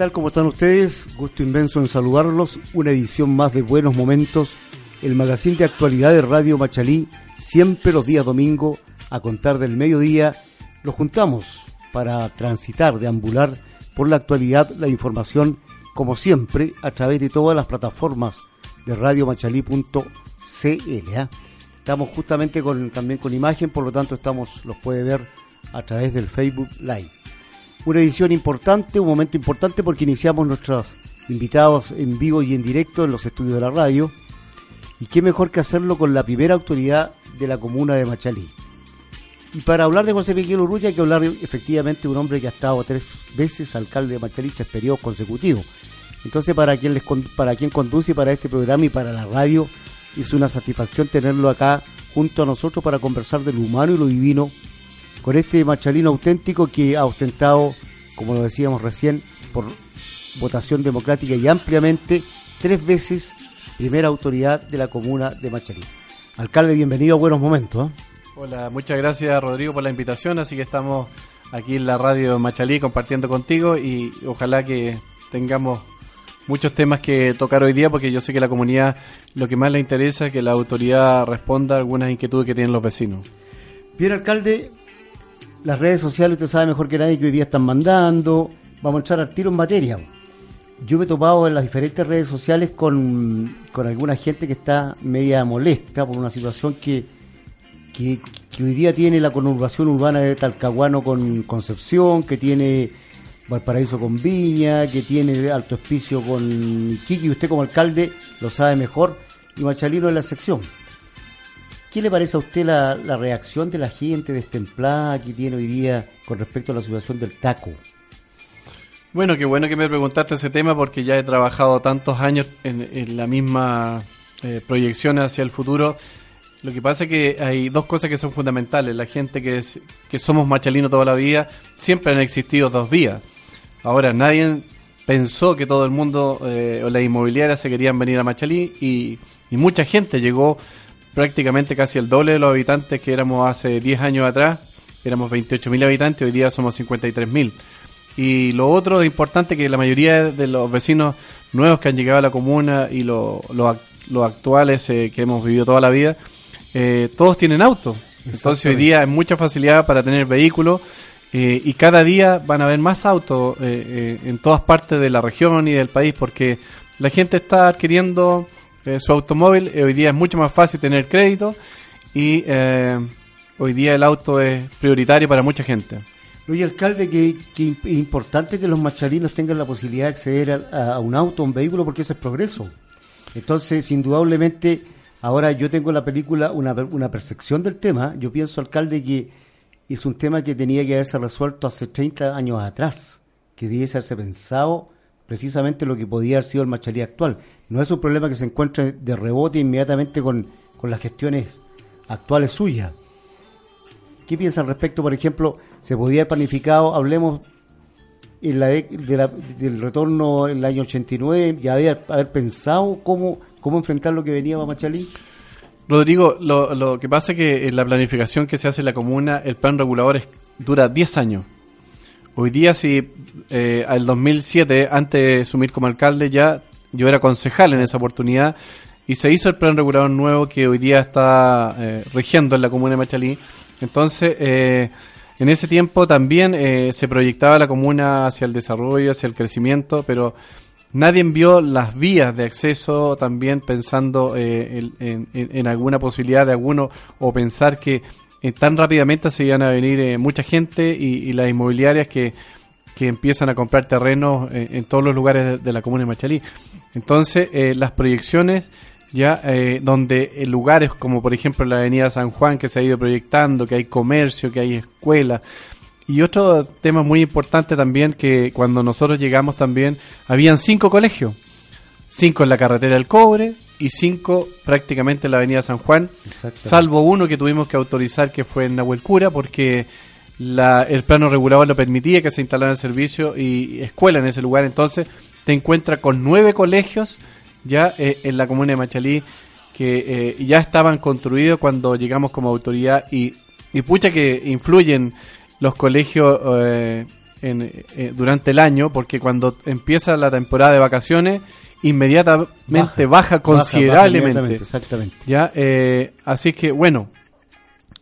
Tal? ¿Cómo están ustedes? Gusto inmenso en saludarlos. Una edición más de Buenos Momentos, el magazine de actualidad de Radio Machalí, siempre los días domingo, a contar del mediodía. Los juntamos para transitar, deambular por la actualidad, la información, como siempre, a través de todas las plataformas de radiomachalí.cl. ¿ah? Estamos justamente con, también con imagen, por lo tanto estamos, los puede ver a través del Facebook Live una edición importante, un momento importante porque iniciamos nuestros invitados en vivo y en directo en los estudios de la radio. Y qué mejor que hacerlo con la primera autoridad de la comuna de Machalí. Y para hablar de José Miguel Urruya hay que hablar efectivamente de un hombre que ha estado tres veces alcalde de Machalí, tres periodos consecutivos. Entonces, para quien, les, para quien conduce para este programa y para la radio, es una satisfacción tenerlo acá junto a nosotros para conversar de lo humano y lo divino con este machalino auténtico que ha ostentado, como lo decíamos recién, por votación democrática y ampliamente, tres veces primera autoridad de la comuna de Machalí. Alcalde, bienvenido a Buenos Momentos. ¿eh? Hola, muchas gracias Rodrigo por la invitación, así que estamos aquí en la radio Machalí compartiendo contigo y ojalá que tengamos muchos temas que tocar hoy día porque yo sé que la comunidad lo que más le interesa es que la autoridad responda a algunas inquietudes que tienen los vecinos. Bien, alcalde, las redes sociales, usted sabe mejor que nadie que hoy día están mandando. Vamos a echar al tiro en materia. Yo me he topado en las diferentes redes sociales con, alguna gente que está media molesta por una situación que, que, hoy día tiene la conurbación urbana de Talcahuano con Concepción, que tiene Valparaíso con Viña, que tiene Alto Hospicio con Iquique, usted como alcalde lo sabe mejor, y Machalino en la sección. ¿Qué le parece a usted la, reacción de la gente destemplada que tiene hoy día con respecto a la situación del taco? Bueno, qué bueno que me preguntaste ese tema porque ya he trabajado tantos años en, la misma eh, proyección hacia el futuro. Lo que pasa es que hay dos cosas que son fundamentales. La gente que, que somos machalinos toda la vida, siempre han existido dos vías. Ahora, nadie pensó que todo el mundo eh, o las inmobiliarias se querían venir a Machalí y mucha gente llegó prácticamente casi el doble de los habitantes que éramos hace 10 años atrás. Éramos 28.000 habitantes, hoy día somos 53.000. Y lo otro importante que la mayoría de los vecinos nuevos que han llegado a la comuna y los actuales eh, que hemos vivido toda la vida, eh, todos tienen auto. Entonces hoy día hay mucha facilidad para tener vehículos eh, y cada día van a haber más autos en todas partes de la región y del país porque la gente está adquiriendo eh, su automóvil. Eh, hoy día es mucho más fácil tener crédito y eh, hoy día el auto es prioritario para mucha gente. Oye, alcalde, que, es importante que los machalinos tengan la posibilidad de acceder a, un auto, a un vehículo, porque eso es progreso. Entonces, indudablemente, ahora yo tengo la película una, una percepción del tema. Yo pienso, alcalde, que es un tema que tenía que haberse resuelto hace 30 años atrás, que debiese haberse pensado precisamente lo que podía haber sido el Machalí actual. No es un problema que se encuentre de rebote inmediatamente con, las gestiones actuales suyas. ¿Qué piensa al respecto? Por ejemplo, se podía haber planificado, hablemos en la, del retorno en el año 89, ya haber, haber pensado cómo, cómo enfrentar lo que venía a Machalí. Rodrigo, lo, lo que pasa es que en la planificación que se hace en la comuna, el plan regulador dura 10 años. Hoy día, si eh, al 2007, antes de asumir como alcalde, ya yo era concejal en esa oportunidad y se hizo el plan regulador nuevo que hoy día está eh, rigiendo en la comuna de Machalí. Entonces, eh, En ese tiempo también eh, se proyectaba la comuna hacia el desarrollo, hacia el crecimiento, pero nadie envió las vías de acceso también pensando eh, en, alguna posibilidad de alguno o pensar que eh, tan rápidamente se iban a venir mucha gente y, las inmobiliarias que, que, empiezan a comprar terrenos en todos los lugares de, la comuna de Machalí. Entonces, las proyecciones ya eh, donde lugares como por ejemplo la avenida San Juan que se ha ido proyectando, que hay comercio, que hay escuela. Y otro tema muy importante también que cuando nosotros llegamos también habían cinco colegios, cinco en la carretera del cobre y cinco prácticamente en la avenida San Juan, salvo uno que tuvimos que autorizar que fue en Nahuelcura porque la, el plano regulador lo permitía que se instalara el servicio y escuela en ese lugar, entonces te encuentras con nueve colegios ya eh, en la comuna de Machalí que eh, ya estaban construidos cuando llegamos como autoridad y, y pucha que influyen los colegios eh, durante el año porque cuando empieza la temporada de vacaciones inmediatamente baja, considerablemente. exactamente. Ya, así que bueno,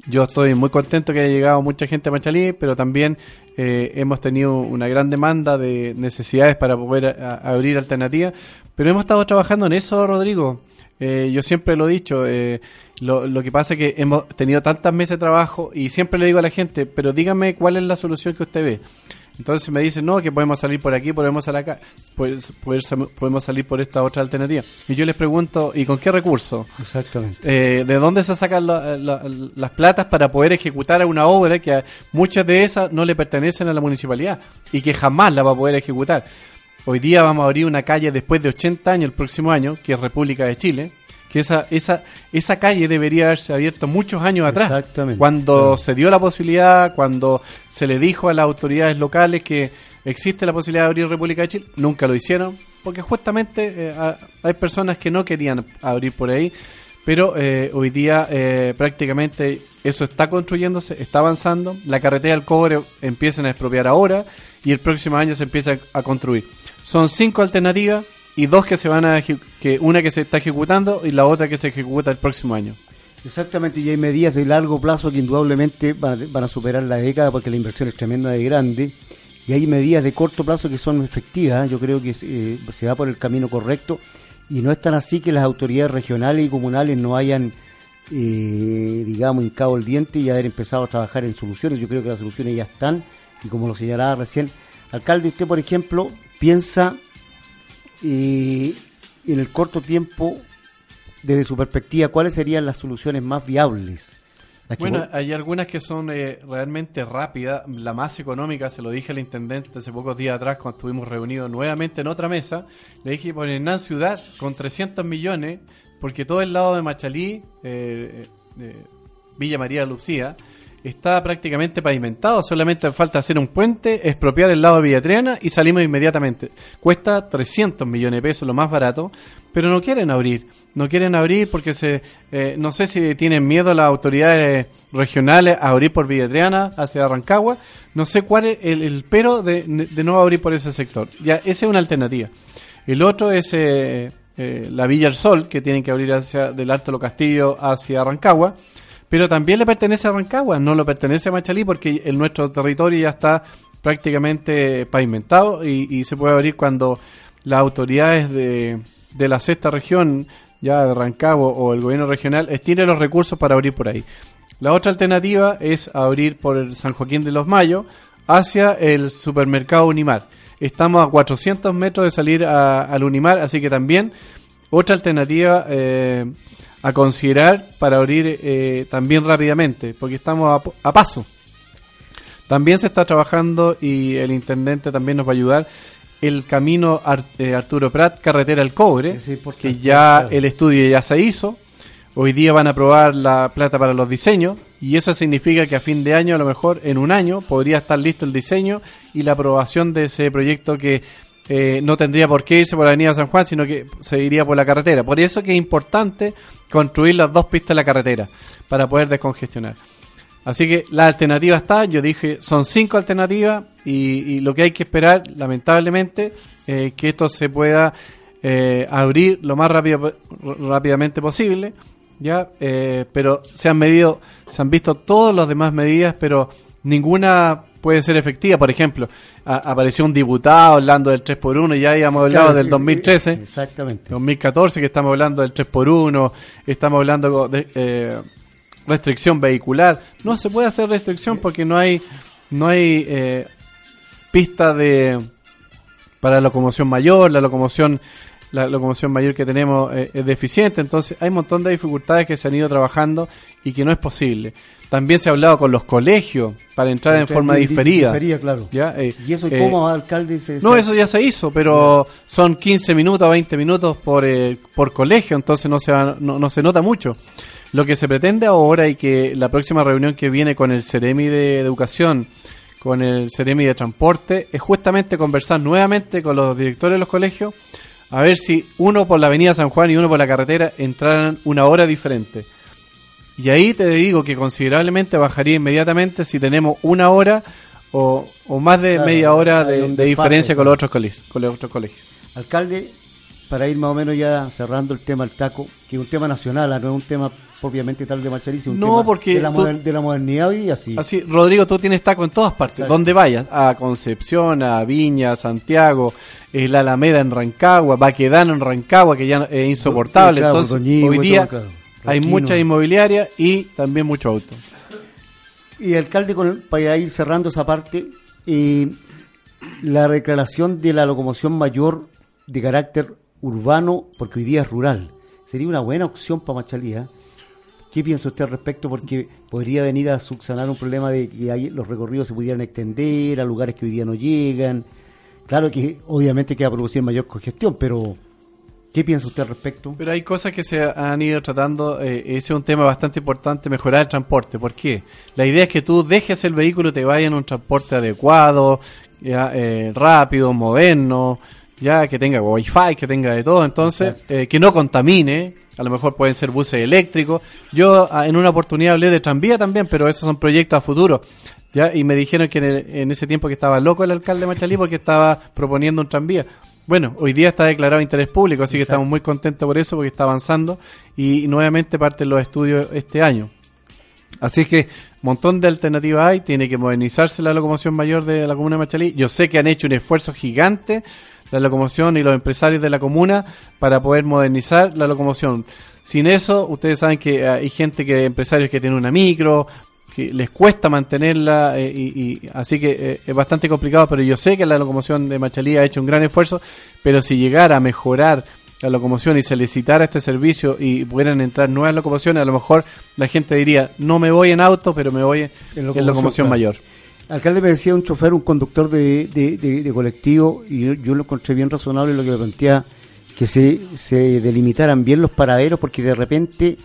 yo estoy muy contento que haya llegado mucha gente a Machalí, pero también hemos tenido una gran demanda de necesidades para poder abrir alternativas, pero hemos estado trabajando en eso, Rodrigo. Eh, yo siempre lo he dicho, eh, lo, lo, que pasa es que hemos tenido tantas meses de trabajo y siempre le digo a la gente, pero dígame cuál es la solución que usted ve. Entonces me dicen, no, que podemos salir por aquí, podemos salir acá, pues, podemos salir por esta otra alternativa. Y yo les pregunto, ¿y con qué recursos? Exactamente. Eh, ¿De dónde se sacan las platas para poder ejecutar una obra que muchas de esas no le pertenecen a la municipalidad y que jamás la va a poder ejecutar? Hoy día vamos a abrir una calle después de 80 años el próximo año, que es República de Chile, que esa, esa, esa calle debería haberse abierto muchos años atrás. Exactamente. Cuando se dio la posibilidad, cuando se le dijo a las autoridades locales que existe la posibilidad de abrir República de Chile, nunca lo hicieron, porque justamente eh, hay personas que no querían abrir por ahí, pero eh, hoy día eh, prácticamente eso está construyéndose, está avanzando, la carretera del cobre empiezan a expropiar ahora y el próximo año se empieza a construir. Son cinco alternativas y dos que se van a que una que se está ejecutando y la otra que se ejecuta el próximo año. Exactamente, y hay medidas de largo plazo que indudablemente van a, superar la década porque la inversión es tremenda de grande. Y hay medidas de corto plazo que son efectivas. Yo creo que eh, se va por el camino correcto. Y no es tan así que las autoridades regionales y comunales no hayan, eh, digamos, hincado el diente y haber empezado a trabajar en soluciones. Yo creo que las soluciones ya están. Y como lo señalaba recién, alcalde, usted, por ejemplo, piensa y en el corto tiempo, desde su perspectiva, cuáles serían las soluciones más viables. Bueno, hay algunas que son eh, realmente rápidas. La más económica, se lo dije al intendente hace pocos días atrás, cuando estuvimos reunidos nuevamente en otra mesa. Le dije, por Hernán Ciudad, con 300 millones, porque todo el lado de Machalí, eh, eh Villa María Lucía, está prácticamente pavimentado, solamente falta hacer un puente, expropiar el lado de Villatriana y salimos inmediatamente. Cuesta 300 millones de pesos, lo más barato, pero no quieren abrir, no quieren abrir porque se, eh, no sé si tienen miedo las autoridades regionales a abrir por Villatriana hacia Rancagua, no sé cuál es el, pero de, no abrir por ese sector. Ya, esa es una alternativa. El otro es eh, eh, la Villa del Sol, que tienen que abrir hacia del Alto Lo Castillo hacia Rancagua pero también le pertenece a Rancagua, no lo pertenece a Machalí porque el, nuestro territorio ya está prácticamente pavimentado y, se puede abrir cuando las autoridades de, de la sexta región, ya de Rancagua o el gobierno regional, tienen los recursos para abrir por ahí. La otra alternativa es abrir por el San Joaquín de los Mayos hacia el supermercado Unimar. Estamos a 400 metros de salir al Unimar, así que también otra alternativa eh, a considerar para abrir eh, también rápidamente, porque estamos a, paso. También se está trabajando y el intendente también nos va a ayudar el camino eh, Arturo Prat, carretera al cobre, que ya el estudio ya se hizo. Hoy día van a aprobar la plata para los diseños y eso significa que a fin de año, a lo mejor en un año, podría estar listo el diseño y la aprobación de ese proyecto que eh, no tendría por qué irse por la avenida San Juan, sino que se iría por la carretera. Por eso que es importante construir las dos pistas de la carretera para poder descongestionar. Así que la alternativa está, yo dije, son cinco alternativas y, lo que hay que esperar, lamentablemente, es que esto se pueda eh, abrir lo más rápido, rápidamente posible, ya, eh, pero se han medido, se han visto todas las demás medidas, pero ninguna puede ser efectiva. Por ejemplo, apareció un diputado hablando del 3x1 y ya habíamos hablado del 2013. Exactamente. 2014 que estamos hablando del 3x1, estamos hablando de eh, restricción vehicular. No se puede hacer restricción porque no hay no hay eh, pista de para locomoción mayor, la locomoción la locomoción mayor que tenemos eh, es deficiente, entonces hay un montón de dificultades que se han ido trabajando y que no es posible. También se ha hablado con los colegios para entrar en forma diferida. claro. ¿Ya? Eh, ¿Y eso eh, cómo, alcalde? no, eso ya se hizo, pero son 15 minutos, 20 minutos por, por colegio, entonces no se, no, no, se nota mucho. Lo que se pretende ahora y que la próxima reunión que viene con el Ceremi de Educación, con el Ceremi de Transporte, es justamente conversar nuevamente con los directores de los colegios a ver si uno por la avenida San Juan y uno por la carretera entraran una hora diferente. Y ahí te digo que considerablemente bajaría inmediatamente si tenemos una hora o, más de media hora de, diferencia con, los otros colegios, con los otros colegios. Alcalde, para ir más o menos ya cerrando el tema del taco, que es un tema nacional, no es un tema obviamente tal de Machalí, un no, porque de la, de la, modernidad y así. Así, Rodrigo, tú tienes taco en todas partes, donde vayas, a Concepción, a Viña, a Santiago, la Alameda en Rancagua, Baquedano en Rancagua, que ya es insoportable. Entonces, hoy día hay mucha inmobiliaria y también mucho auto. Y alcalde, con, para ir cerrando esa parte, eh, la declaración de la locomoción mayor de carácter urbano, porque hoy día es rural, sería una buena opción para Machalía. ¿eh? ¿Qué piensa usted al respecto? Porque podría venir a subsanar un problema de que hay, los recorridos se pudieran extender a lugares que hoy día no llegan. Claro que obviamente que va a producir mayor congestión, pero ¿qué piensa usted al respecto? Pero hay cosas que se han ido tratando. Eh, ese es un tema bastante importante, mejorar el transporte. ¿Por qué? La idea es que tú dejes el vehículo y te vayas en un transporte adecuado, ya, eh, rápido, moderno, ya que tenga wifi, que tenga de todo, entonces, eh, que no contamine, a lo mejor pueden ser buses eléctricos. Yo ah, en una oportunidad hablé de tranvía también, pero esos son proyectos a futuro. ¿ya? Y me dijeron que en, ese tiempo que estaba loco el alcalde de Machalí porque estaba proponiendo un tranvía. Bueno, hoy día está declarado interés público, así que estamos muy contentos por eso, porque está avanzando y, nuevamente parten los estudios este año. Así que un montón de alternativas hay, tiene que modernizarse la locomoción mayor de la comuna de Machalí. Yo sé que han hecho un esfuerzo gigante la locomoción y los empresarios de la comuna para poder modernizar la locomoción. Sin eso, ustedes saben que hay gente que, empresarios que tienen una micro, que les cuesta mantenerla eh, y, así que eh, es bastante complicado, pero yo sé que la locomoción de Machalí ha hecho un gran esfuerzo, pero si llegara a mejorar la locomoción y se licitara este servicio y pudieran entrar nuevas locomociones, a lo mejor la gente diría, no me voy en auto, pero me voy en, locomoción, mayor. Alcalde me decía un chofer, un conductor de, de, colectivo, y yo, lo encontré bien razonable lo que me plantea, que se, se delimitaran bien los paraderos, porque de repente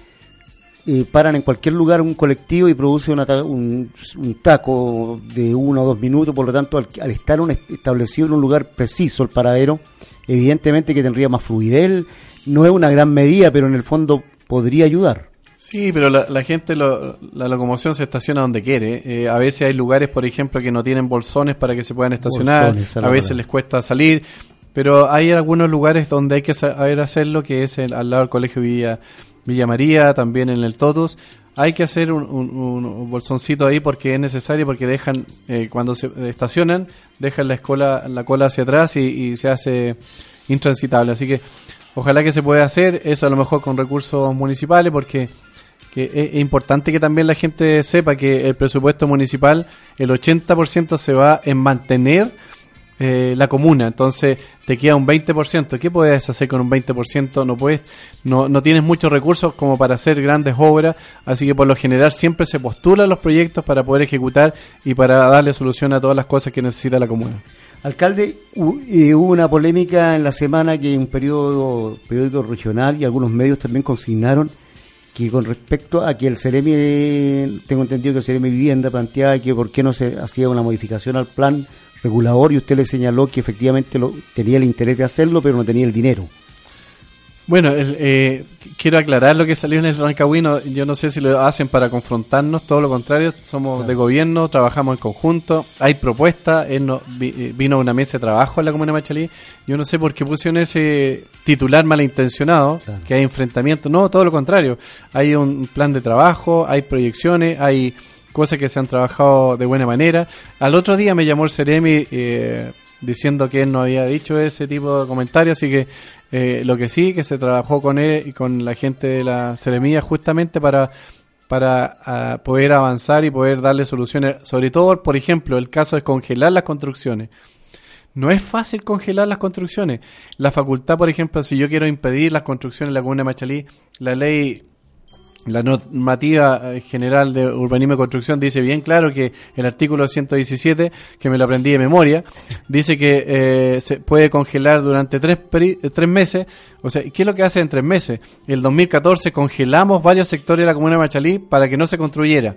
eh, paran en cualquier lugar un colectivo y produce un, un, taco de uno o dos minutos, por lo tanto, al, estar establecido en un lugar preciso el paradero, evidentemente que tendría más fluidez, no es una gran medida, pero en el fondo podría ayudar. Sí, pero la, gente, la locomoción se estaciona donde quiere. Eh, a veces hay lugares, por ejemplo, que no tienen bolsones para que se puedan estacionar. a veces les cuesta salir. Pero hay algunos lugares donde hay que saber hacerlo, que es al lado del Colegio Villa, Villa María, también en el Totus. Hay que hacer un, bolsoncito ahí porque es necesario, porque dejan, eh, cuando se estacionan, dejan la, escola, la cola hacia atrás y, y se hace intransitable. Así que ojalá que se pueda hacer eso a lo mejor con recursos municipales porque que es, importante que también la gente sepa que el presupuesto municipal, el 80% se va en mantener eh, la comuna, entonces te queda un 20%. ¿Qué puedes hacer con un 20%? No puedes, no, no tienes muchos recursos como para hacer grandes obras, así que por lo general siempre se postulan los proyectos para poder ejecutar y para darle solución a todas las cosas que necesita la comuna. Alcalde, hubo una polémica en la semana que un periodo, periódico regional y algunos medios también consignaron que con respecto a que el Ceremi, tengo entendido que el Ceremi Vivienda planteaba que por qué no se hacía una modificación al plan regulador y usted le señaló que efectivamente lo, tenía el interés de hacerlo, pero no tenía el dinero. Bueno, eh, quiero aclarar lo que salió en el Rancagüino. Yo no sé si lo hacen para confrontarnos, todo lo contrario. Somos de gobierno, trabajamos en conjunto, hay propuestas. Él no, eh, vino una mesa de trabajo en la Comuna de Machalí. Yo no sé por qué pusieron ese titular malintencionado, que hay enfrentamiento. No, todo lo contrario. Hay un plan de trabajo, hay proyecciones, hay cosas que se han trabajado de buena manera. Al otro día me llamó el Ceremi eh, diciendo que él no había dicho ese tipo de comentarios, así que eh, lo que sí, que se trabajó con él y con la gente de la Ceremía justamente para para ah, poder avanzar y poder darle soluciones, sobre todo, por ejemplo, el caso de congelar las construcciones. No es fácil congelar las construcciones. La facultad, por ejemplo, si yo quiero impedir las construcciones en la comuna de Machalí, la ley la normativa eh, general de urbanismo y construcción dice bien claro que el artículo 117, que me lo aprendí de memoria, dice que eh, se puede congelar durante tres, tres meses. O sea, ¿qué es lo que hace en tres meses? El 2014 congelamos varios sectores de la comuna de Machalí para que no se construyera.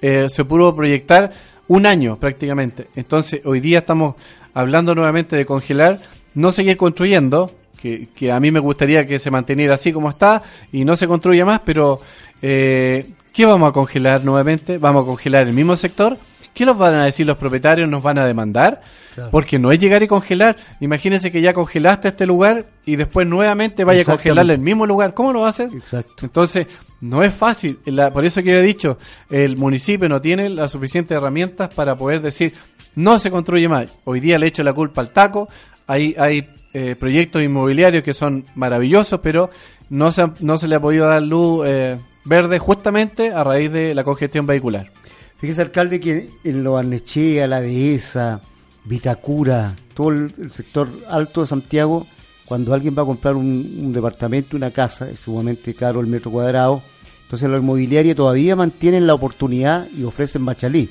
Eh, se pudo proyectar un año prácticamente. Entonces, hoy día estamos hablando nuevamente de congelar, no seguir construyendo, que, a mí me gustaría que se manteniera así como está y no se construya más, pero eh, ¿qué vamos a congelar nuevamente? ¿Vamos a congelar el mismo sector? ¿Qué nos van a decir los propietarios? ¿Nos van a demandar? Porque no es llegar y congelar. Imagínense que ya congelaste este lugar y después nuevamente vaya a congelarle el mismo lugar. ¿Cómo lo haces? Exacto. Entonces, no es fácil. por eso que he dicho, el municipio no tiene las suficientes herramientas para poder decir, no se construye más. Hoy día le echo la culpa al taco. Hay, hay eh, proyectos inmobiliarios que son maravillosos, pero no se, no se le ha podido dar luz eh, verde justamente a raíz de la congestión vehicular. Fíjese, alcalde, que en Lo Arnechea, La Dehesa, Vitacura, todo el, sector alto de Santiago, cuando alguien va a comprar un, departamento, una casa, es sumamente caro el metro cuadrado, entonces la inmobiliaria todavía mantienen la oportunidad y ofrecen Machalí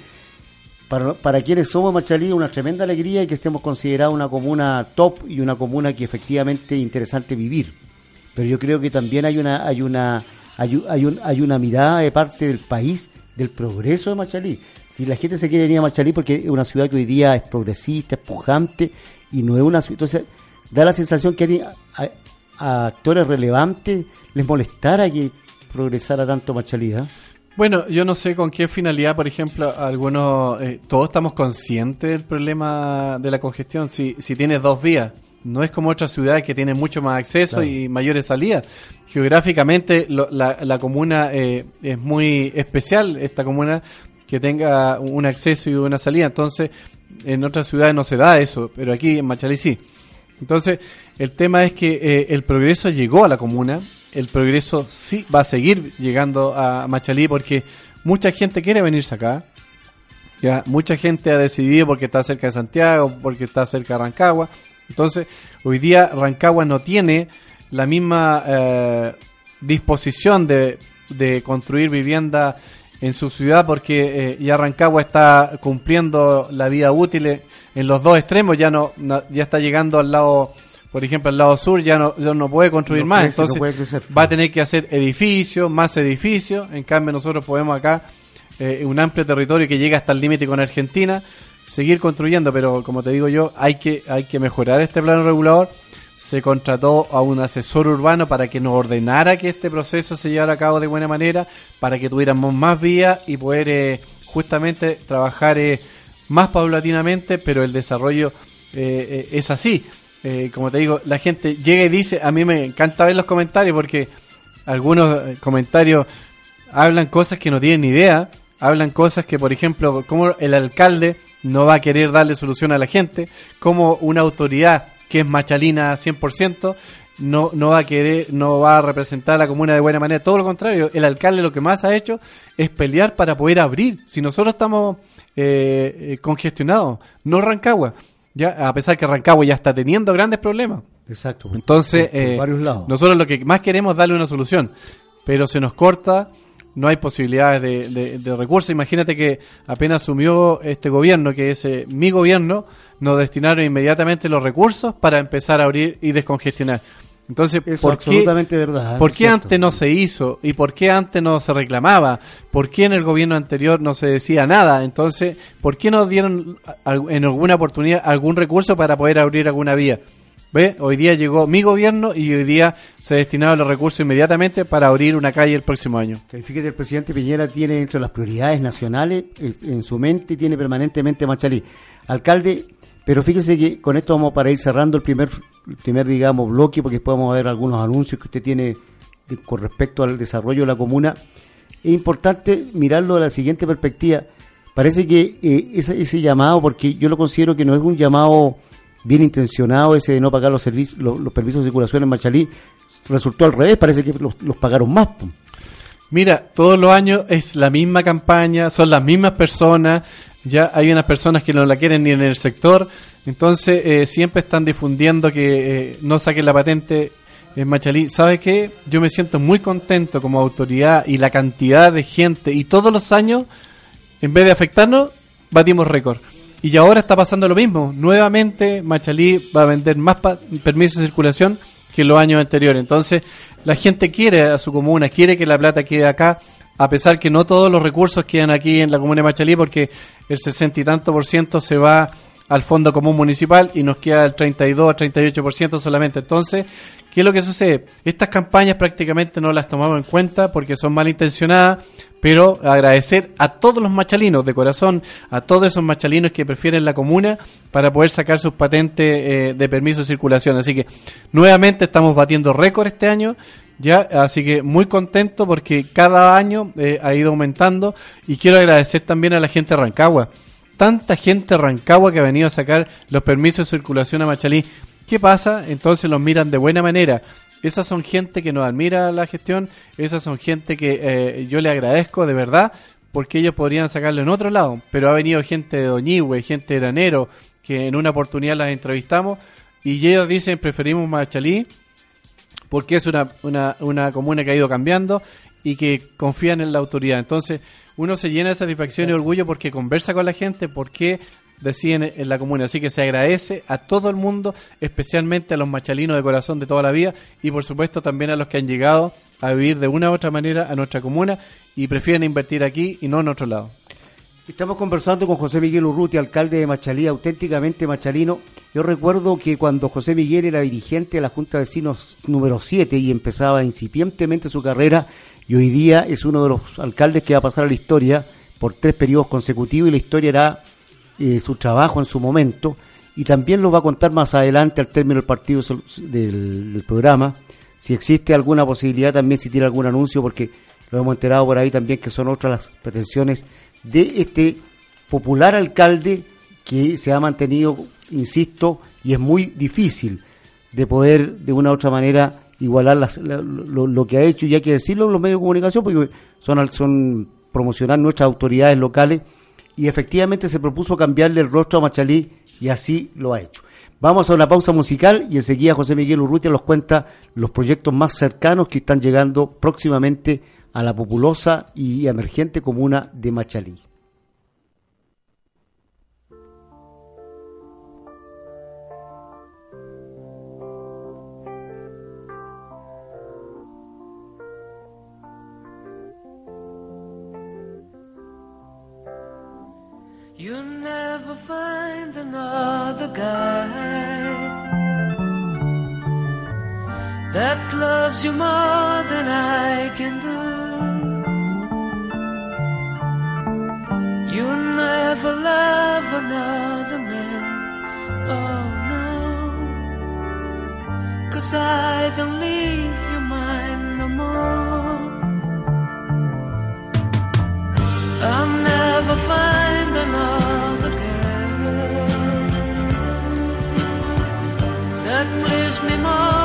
para, para quienes somos Machalí, una tremenda alegría y que estemos considerados una comuna top y una comuna que efectivamente es interesante vivir. Pero yo creo que también hay una, hay una, hay, hay, hay una mirada de parte del país del progreso de Machalí. Si la gente se quiere venir a Machalí porque es una ciudad que hoy día es progresista, es pujante y no es una ciudad. Entonces, da la sensación que a, a, actores relevantes les molestara que progresara tanto Machalí. ¿eh? Bueno, yo no sé con qué finalidad, por ejemplo, algunos, eh, todos estamos conscientes del problema de la congestión. Si, si tienes dos vías, no es como otras ciudades que tienen mucho más acceso y mayores salidas. Geográficamente, la, la, comuna eh, es muy especial, esta comuna, que tenga un acceso y una salida. Entonces, en otras ciudades no se da eso, pero aquí en Machalí sí. Entonces, el tema es que eh, el progreso llegó a la comuna, el progreso sí va a seguir llegando a Machalí porque mucha gente quiere venirse acá. Ya, mucha gente ha decidido porque está cerca de Santiago, porque está cerca de Rancagua. Entonces, hoy día Rancagua no tiene la misma eh, disposición de, de, construir vivienda en su ciudad porque eh, ya Rancagua está cumpliendo la vida útil en los dos extremos, ya no ya está llegando al lado por ejemplo, al lado sur ya no, no puede construir más, entonces va a tener que hacer edificios, más edificios, en cambio nosotros podemos acá, eh, un amplio territorio que llega hasta el límite con Argentina, seguir construyendo, pero como te digo yo, hay que, hay que mejorar este plano regulador. Se contrató a un asesor urbano para que nos ordenara que este proceso se llevara a cabo de buena manera, para que tuviéramos más vías y poder eh, justamente trabajar eh, más paulatinamente, pero el desarrollo es así. Eh, como te digo, la gente llega y dice, a mí me encanta ver los comentarios porque algunos eh, comentarios hablan cosas que no tienen ni idea, hablan cosas que, por ejemplo, como el alcalde no va a querer darle solución a la gente, como una autoridad que es machalina 100%, no, no va a querer, no va a representar a la comuna de buena manera, todo lo contrario, el alcalde lo que más ha hecho es pelear para poder abrir. Si nosotros estamos eh, congestionados, no Rancagua, ya, a pesar que Rancagua ya está teniendo grandes problemas. Exacto. Entonces, eh, nosotros lo que más queremos es darle una solución, pero se nos corta, no hay posibilidades de, recursos. Imagínate que apenas asumió este gobierno, que es eh, mi gobierno, nos destinaron inmediatamente los recursos para empezar a abrir y descongestionar. Entonces, ¿por absolutamente qué, verdad. ¿por qué antes no se hizo? ¿Y por qué antes no se reclamaba? ¿Por qué en el gobierno anterior no se decía nada? Entonces, ¿por qué no dieron en alguna oportunidad algún recurso para poder abrir alguna vía? ¿Ve? Hoy día llegó mi gobierno y hoy día se destinaron los recursos inmediatamente para abrir una calle el próximo año. Fíjate, el presidente Piñera tiene entre las prioridades nacionales en su mente y tiene permanentemente Machalí. Alcalde, pero fíjese que con esto vamos para ir cerrando el primer, primer digamos, bloque, porque después vamos a ver algunos anuncios que usted tiene con respecto al desarrollo de la comuna. es importante mirarlo de la siguiente perspectiva. Parece que eh, ese, ese, llamado, porque yo lo considero que no es un llamado bien intencionado, ese de no pagar los, servicios, los, permisos de circulación en Machalí, resultó al revés, parece que los pagaron más. Mira, todos los años es la misma campaña, son las mismas personas, ya hay unas personas que no la quieren ni en el sector, entonces eh, siempre están difundiendo que eh, no saquen la patente en Machalí. ¿Sabe qué? Yo me siento muy contento como autoridad y la cantidad de gente y todos los años, en vez de afectarnos, batimos récord. Y ahora está pasando lo mismo. Nuevamente Machalí va a vender más permisos de circulación que los años anteriores. Entonces, la gente quiere a su comuna, quiere que la plata quede acá, a pesar que no todos los recursos quedan aquí en la comuna de Machalí, porque el sesenta y tanto por ciento se va al fondo común municipal y nos queda el 32 a 38 por ciento solamente. Entonces, ¿qué es lo que sucede? Estas campañas prácticamente no las tomamos en cuenta porque son malintencionadas, pero agradecer a todos los machalinos de corazón, a todos esos machalinos que prefieren la comuna para poder sacar sus patentes eh, de permiso de circulación. Así que nuevamente estamos batiendo récord este año. Ya, así que muy contento porque cada año eh, ha ido aumentando y quiero agradecer también a la gente de Rancagua. Tanta gente de Rancagua que ha venido a sacar los permisos de circulación a Machalí. ¿Qué pasa? Entonces los miran de buena manera esas son gente que nos admira la gestión, esas son gente que eh, yo le agradezco de verdad, porque ellos podrían sacarlo en otro lado, pero ha venido gente de Doñihue, gente de Granero, que en una oportunidad las entrevistamos, y ellos dicen preferimos Machalí, porque es una, una, una comuna que ha ido cambiando y que confían en la autoridad. Entonces, uno se llena de satisfacción y orgullo porque conversa con la gente, porque deciden en la comuna. Así que se agradece a todo el mundo, especialmente a los machalinos de corazón de toda la vida y por supuesto también a los que han llegado a vivir de una u otra manera a nuestra comuna y prefieren invertir aquí y no en otro lado. Estamos conversando con José Miguel Urruti, alcalde de Machalí, auténticamente machalino. Yo recuerdo que cuando José Miguel era dirigente de la Junta de Vecinos número 7 y empezaba incipientemente su carrera, y hoy día es uno de los alcaldes que va a pasar a la historia por tres periodos consecutivos y la historia era eh, su trabajo en su momento y también lo va a contar más adelante al término del partido del, programa si existe alguna posibilidad también si tiene algún anuncio porque lo hemos enterado por ahí también que son otras las pretensiones de este popular alcalde que se ha mantenido insisto y es muy difícil de poder de una u otra manera igualar lo, que ha hecho y hay que decirlo en los medios de comunicación porque son, son promocionar nuestras autoridades locales y efectivamente se propuso cambiarle el rostro a Machalí y así lo ha hecho. Vamos a una pausa musical y enseguida José Miguel Urrutia nos cuenta los proyectos más cercanos que están llegando próximamente a la populosa y emergente comuna de Machalí. That loves you more than I can do. You'll never love another man, oh no, cause I don't leave your mind no more. I'll never find another girl that please me more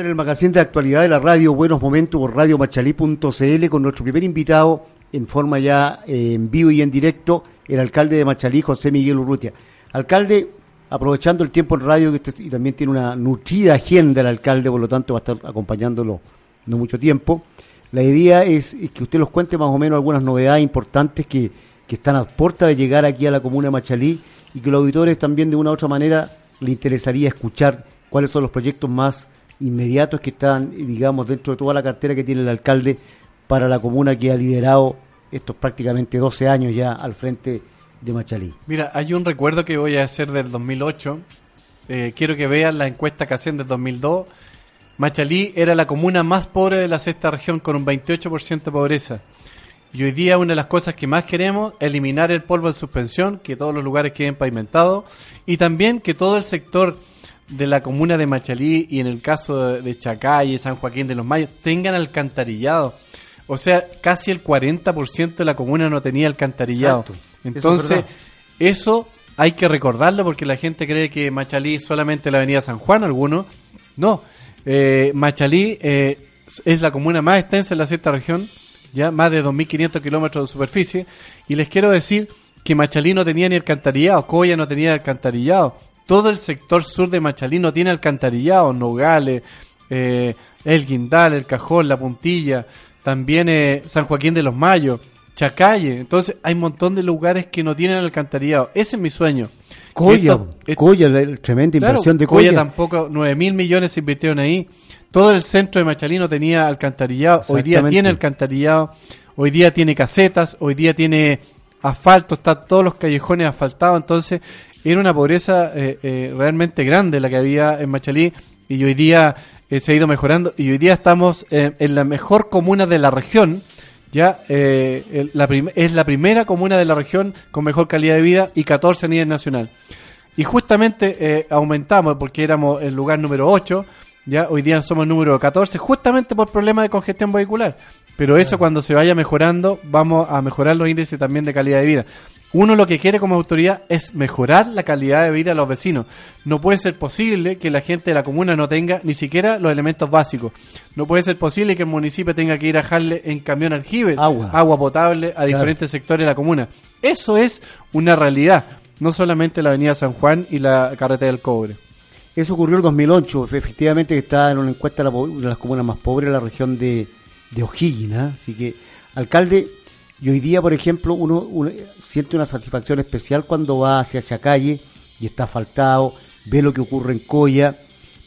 en el magazine de actualidad de la radio Buenos Momentos por radiomachalí.cl con nuestro primer invitado en forma ya eh, en vivo y en directo, el alcalde de Machalí, José Miguel Urrutia. Alcalde, aprovechando el tiempo en radio usted, y también tiene una nutrida agenda el alcalde, por lo tanto va a estar acompañándolo no mucho tiempo. La idea es, que usted nos cuente más o menos algunas novedades importantes que, que están a puerta de llegar aquí a la comuna de Machalí y que los auditores también de una u otra manera le interesaría escuchar cuáles son los proyectos más inmediatos que están, digamos, dentro de toda la cartera que tiene el alcalde para la comuna que ha liderado estos prácticamente 12 años ya al frente de Machalí. Mira, hay un recuerdo que voy a hacer del 2008. Eh, quiero que vean la encuesta que hacen del 2002. Machalí era la comuna más pobre de la sexta región con un 28% de pobreza. Y hoy día una de las cosas que más queremos es eliminar el polvo de suspensión, que todos los lugares queden pavimentados y también que todo el sector de la comuna de Machalí y en el caso de, Chacay y San Joaquín de los Mayos tengan alcantarillado. O sea, casi el 40% de la comuna no tenía alcantarillado. Exacto. Eso Entonces, verdad. eso hay que recordarlo porque la gente cree que Machalí es solamente la avenida San Juan, algunos. No, eh, Machalí eh, es la comuna más extensa en la sexta región, ya más de 2.500 kilómetros de superficie. Y les quiero decir que Machalí no tenía ni alcantarillado, Coya no tenía alcantarillado. Todo el sector sur de Machalí no tiene alcantarillado, Nogales, eh, el Guindal, el Cajón, la Puntilla, también eh, San Joaquín de los Mayos, Chacalle. Entonces hay un montón de lugares que no tienen alcantarillado. Ese es mi sueño. Coya, Coya, la tremenda Claro, inversión de Coya Coya. tampoco, 9 mil millones se invirtieron ahí. Todo el centro de Machalí no tenía alcantarillado. Hoy día tiene alcantarillado. Hoy día tiene casetas. Hoy día tiene asfalto. Están todos los callejones asfaltados. Entonces, era una pobreza eh, eh, realmente grande la que había en Machalí. Y hoy día eh, se ha ido mejorando. Y hoy día estamos eh, en la mejor comuna de la región. Ya eh, el- la es la primera comuna de la región con mejor calidad de vida y 14 a nivel nacional. Y justamente eh, aumentamos porque éramos el lugar número 8, ya hoy día somos el número 14, justamente por problemas de congestión vehicular. Pero eso cuando se vaya mejorando, vamos a mejorar los índices también de calidad de vida. Uno lo que quiere como autoridad es mejorar la calidad de vida de los vecinos. No puede ser posible que la gente de la comuna no tenga ni siquiera los elementos básicos. No puede ser posible que el municipio tenga que ir a dejarle en camión aljibe Agua. agua potable a diferentes sectores de la comuna. Eso es una realidad, no solamente la avenida San Juan y la carretera del cobre. Eso ocurrió en 2008, Fe- efectivamente que está en una encuesta de las comunas más pobres de la región de, de O'Higgins. ¿ah? Así que, alcalde, y hoy día, por ejemplo, uno, siente una satisfacción especial cuando va hacia Chacalle y está asfaltado, ve lo que ocurre en Coya,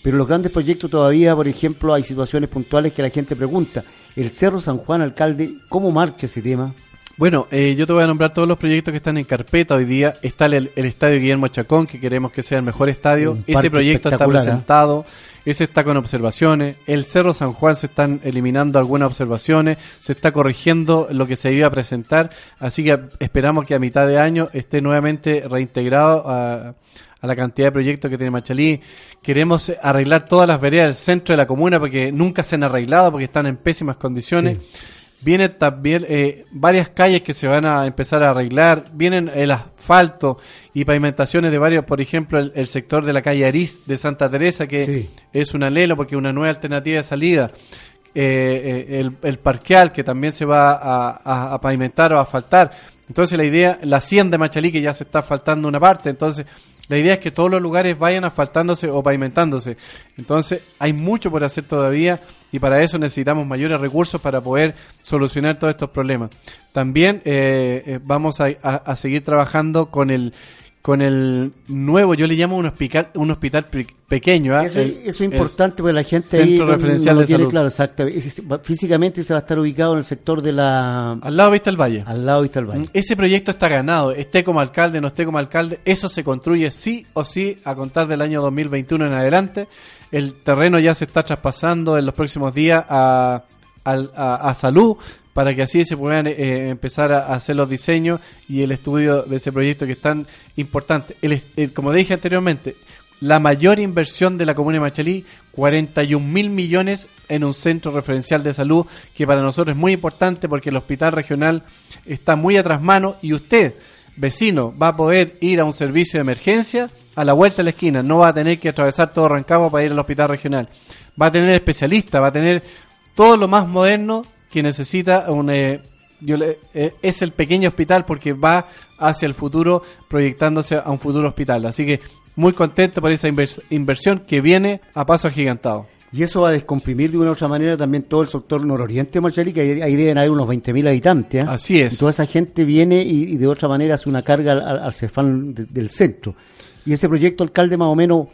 pero los grandes proyectos todavía, por ejemplo, hay situaciones puntuales que la gente pregunta. El Cerro San Juan, alcalde, ¿cómo marcha ese tema? Bueno, eh, yo te voy a nombrar todos los proyectos que están en carpeta hoy día. Está el, el estadio Guillermo Chacón, que queremos que sea el mejor estadio. Ese proyecto está ¿eh? presentado, ese está con observaciones. El Cerro San Juan se están eliminando algunas observaciones, se está corrigiendo lo que se iba a presentar. Así que esperamos que a mitad de año esté nuevamente reintegrado a, a la cantidad de proyectos que tiene Machalí. Queremos arreglar todas las veredas del centro de la comuna porque nunca se han arreglado, porque están en pésimas condiciones. Vienen también eh, varias calles que se van a empezar a arreglar. Vienen el asfalto y pavimentaciones de varios, por ejemplo, el, el sector de la calle Ariz de Santa Teresa, que Sí. es un alelo porque es una nueva alternativa de salida. Eh, eh, el, el parqueal que también se va a, a- a pavimentar o a asfaltar. Entonces la idea, la hacienda de Machalí que ya se está asfaltando una parte, entonces la idea es que todos los lugares vayan asfaltándose o pavimentándose. Entonces hay mucho por hacer todavía y para eso necesitamos mayores recursos para poder solucionar todos estos problemas. También eh, eh, vamos a, a- a seguir trabajando con el con el nuevo, yo le llamo un hospital, un hospital pe- pequeño. ¿ah? Eso, El- eso es el- importante porque la gente ahí Centro no- no Referencial de tiene Salud. claro, es- Físicamente se va a estar ubicado en el sector de la... al lado vista el valle. al lado de Vista del Valle. Ese proyecto está ganado, esté como alcalde, no esté como alcalde, eso se construye sí o sí a contar del año 2021 en adelante. El terreno ya se está traspasando en los próximos días a, al- a- a salud para que así se puedan eh, empezar a, a hacer los diseños y el estudio de ese proyecto que es tan importante. El el- como dije anteriormente, la mayor inversión de la comuna de Machalí, 41 mil millones en un centro referencial de salud, que para nosotros es muy importante porque el hospital regional está muy atrás mano y usted, vecino, va a poder ir a un servicio de emergencia a la vuelta de la esquina, no va a tener que atravesar todo Rancagua para ir al hospital regional. va a tener especialistas, va a tener todo lo más moderno que necesita un... eh, yo le- eh, es el pequeño hospital porque va hacia el futuro proyectándose a un futuro hospital. Así que muy contento por esa invers- inversión que viene a paso agigantado. Y eso va a descomprimir de una u otra manera también todo el sector nororiente Machalí, que ahí, ahí deben haber unos 20.000 habitantes. ¿eh? Así es. Y toda esa gente viene y, y de otra manera hace una carga al, al, Cefán de- del centro. Y ese proyecto, alcalde, más o menos,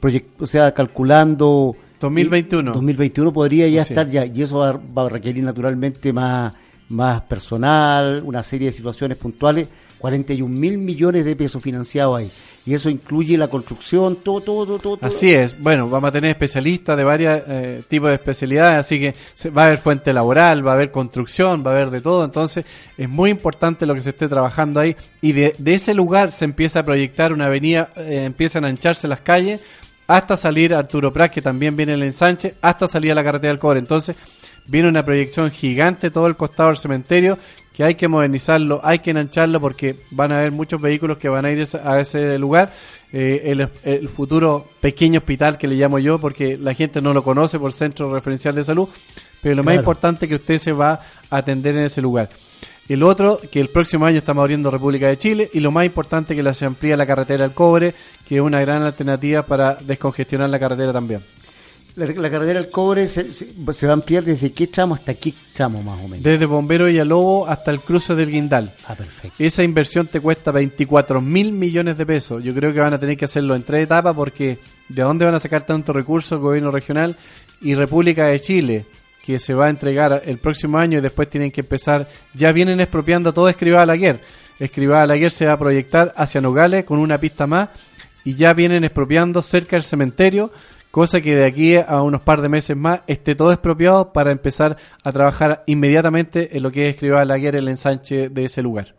proyec- o sea, calculando... 2021. 2021 podría ya estar ya, y eso va, va a requerir naturalmente más, más personal, una serie de situaciones puntuales, 41 mil millones de pesos financiados ahí. Y eso incluye la construcción, todo, todo, todo. todo. Así es, bueno, vamos a tener especialistas de varios eh, tipos de especialidades, así que se- va a haber fuente laboral, va a haber construcción, va a haber de todo, entonces es muy importante lo que se esté trabajando ahí y de, de ese lugar se empieza a proyectar una avenida, eh, empiezan a ancharse las calles hasta salir a Arturo Prat, que también viene el ensanche, hasta salir a la carretera del cobre, entonces viene una proyección gigante todo el costado del cementerio que hay que modernizarlo, hay que engancharlo porque van a haber muchos vehículos que van a ir a ese lugar. Eh, el, el futuro pequeño hospital que le llamo yo porque la gente no lo conoce por centro referencial de salud, pero lo más importante es que usted se va a atender en ese lugar. El otro, que el próximo año estamos abriendo República de Chile y lo más importante que la- se amplía la carretera al cobre, que es una gran alternativa para descongestionar la carretera también. La, la carretera del cobre se, se- se va a ampliar desde qué tramo hasta qué tramo más o menos. Desde Bombero Villalobos hasta el cruce del Guindal. Ah, perfecto. Esa inversión te cuesta 24 mil millones de pesos. Yo creo que van a tener que hacerlo en tres etapas porque ¿de dónde van a sacar tantos recursos el gobierno regional y República de Chile? Que se va a entregar el próximo año y después tienen que empezar, ya vienen expropiando todo Escribá Laguer. Escribá Laguer se va a proyectar hacia Nogales con una pista más y ya vienen expropiando cerca del cementerio, cosa que de aquí a unos par de meses más esté todo expropiado para empezar a trabajar inmediatamente en lo que es Escribá Laguer, el ensanche de ese lugar.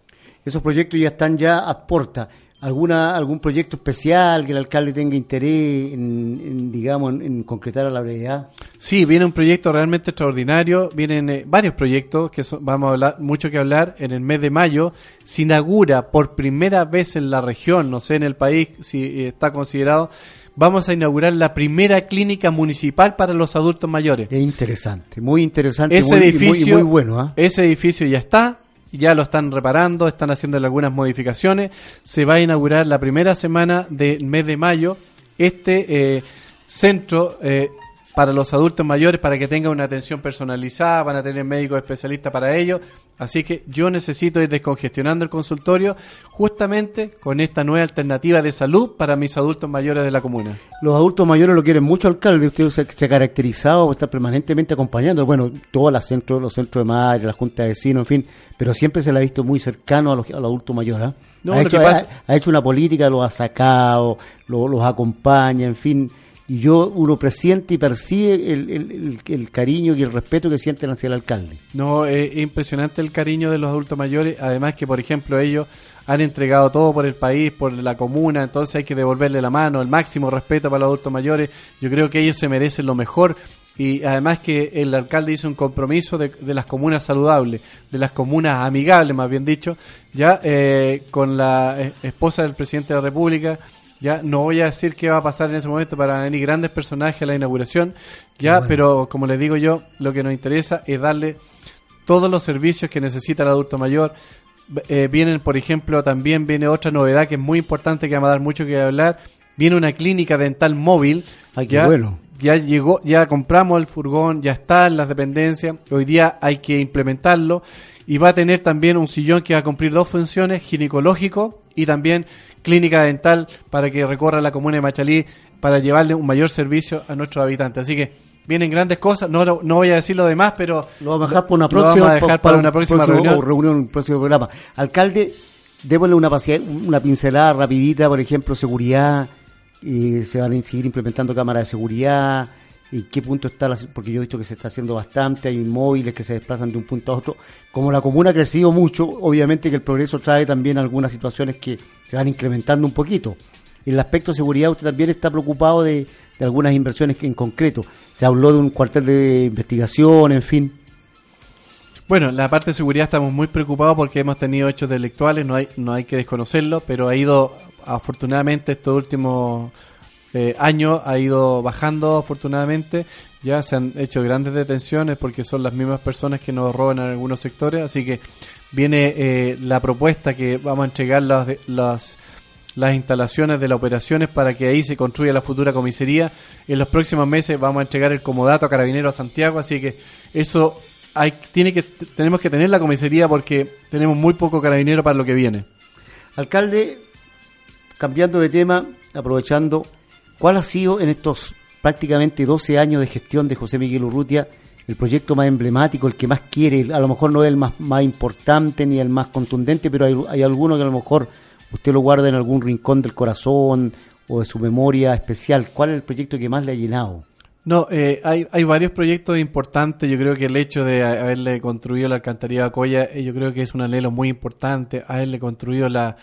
Esos proyectos ya están ya a puerta. ¿Alguna, ¿Algún proyecto especial que el alcalde tenga interés en, en, digamos, en, en concretar a la brevedad? Sí, viene un proyecto realmente extraordinario. Vienen eh, varios proyectos que son- vamos a hablar, mucho que hablar. En el mes de mayo se inaugura por primera vez en la región, no sé en el país si eh, está considerado, vamos a inaugurar la primera clínica municipal para los adultos mayores. Es interesante, muy interesante Ese muy, muy- edificio, muy, bueno. ¿ah? ese edificio ya está, ya lo están reparando, están haciendo algunas modificaciones. Se va a inaugurar la primera semana del mes de mayo este eh, centro eh, para los adultos mayores para que tengan una atención personalizada, van a tener médicos especialistas para ello. Así que yo necesito ir descongestionando el consultorio justamente con esta nueva alternativa de salud para mis adultos mayores de la comuna. Los adultos mayores lo quieren mucho, alcalde. Usted se, se ha caracterizado por estar permanentemente acompañando. Bueno, todos los centros, los centros de madre, las juntas de vecinos, en fin. Pero siempre se le ha visto muy cercano a los, a los adultos mayores. ¿ah? No, ha, hecho, pasa- ha- ha hecho una política, los ha sacado, lo- los acompaña, en fin. Y yo, uno presiente y percibe el, el- el- cariño y el respeto que sienten hacia el alcalde. No, eh, es impresionante el cariño de los adultos mayores. Además que, por ejemplo, ellos han entregado todo por el país, por la comuna, entonces hay que devolverle la mano, el máximo respeto para los adultos mayores. Yo creo que ellos se merecen lo mejor. Y además que el alcalde hizo un compromiso de, de las comunas saludables, de las comunas amigables, más bien dicho, ya eh, con la eh, esposa del presidente de la República. Ya no voy a decir qué va a pasar en ese momento para venir grandes personajes a la inauguración, ya, bueno. pero como les digo yo, lo que nos interesa es darle todos los servicios que necesita el adulto mayor. Eh, vienen, por ejemplo, también viene otra novedad que es muy importante que vamos a dar mucho que hablar. Viene una clínica dental móvil. Ay, qué ya, bueno. ya llegó, ya compramos el furgón, ya está en las dependencias. Hoy día hay que implementarlo y va a tener también un sillón que va a cumplir dos funciones, ginecológico y también clínica dental para que recorra la comuna de Machalí para llevarle un mayor servicio a nuestros habitantes. Así que vienen grandes cosas, no, no voy a decir lo demás, pero Lo vamos a dejar por una lo próxima, vamos a dejar para una próxima próximo- reunión. un próximo programa. Alcalde, démosle una, una pincelada rapidita, por ejemplo, seguridad, y se van a seguir implementando cámaras de seguridad, y qué punto está, la, porque yo he visto que se está haciendo bastante, hay móviles que se desplazan de un punto a otro. Como la comuna ha crecido mucho, obviamente que el progreso trae también algunas situaciones que se van incrementando un poquito. En el aspecto de seguridad, usted también está preocupado de, de algunas inversiones que en concreto. Se habló de un cuartel de investigación, en fin. Bueno, la parte de seguridad estamos muy preocupados porque hemos tenido hechos delictuales, no hay, no hay que desconocerlo, pero ha ido afortunadamente estos últimos eh, años ha ido bajando afortunadamente. Ya se han hecho grandes detenciones porque son las mismas personas que nos roban en algunos sectores. Así que viene eh, la propuesta que vamos a entregar las, las, las instalaciones de las operaciones para que ahí se construya la futura comisaría. En los próximos meses vamos a entregar el comodato a Carabineros a Santiago. Así que eso hay, tiene que, tenemos que tener la comisaría porque tenemos muy poco carabinero para lo que viene. Alcalde, cambiando de tema, aprovechando, ¿cuál ha sido en estos prácticamente 12 años de gestión de José Miguel Urrutia el proyecto más emblemático, el que más quiere? A lo mejor no es el más, más importante ni el más contundente, pero hay, hay alguno que a lo mejor usted lo guarda en algún rincón del corazón o de su memoria especial. ¿Cuál es el proyecto que más le ha llenado? No, eh, hay, hay varios proyectos importantes. Yo creo que el hecho de ha- haberle construido la alcantarilla de Coya, eh, yo creo que es un anhelo muy importante. Haberle construido la,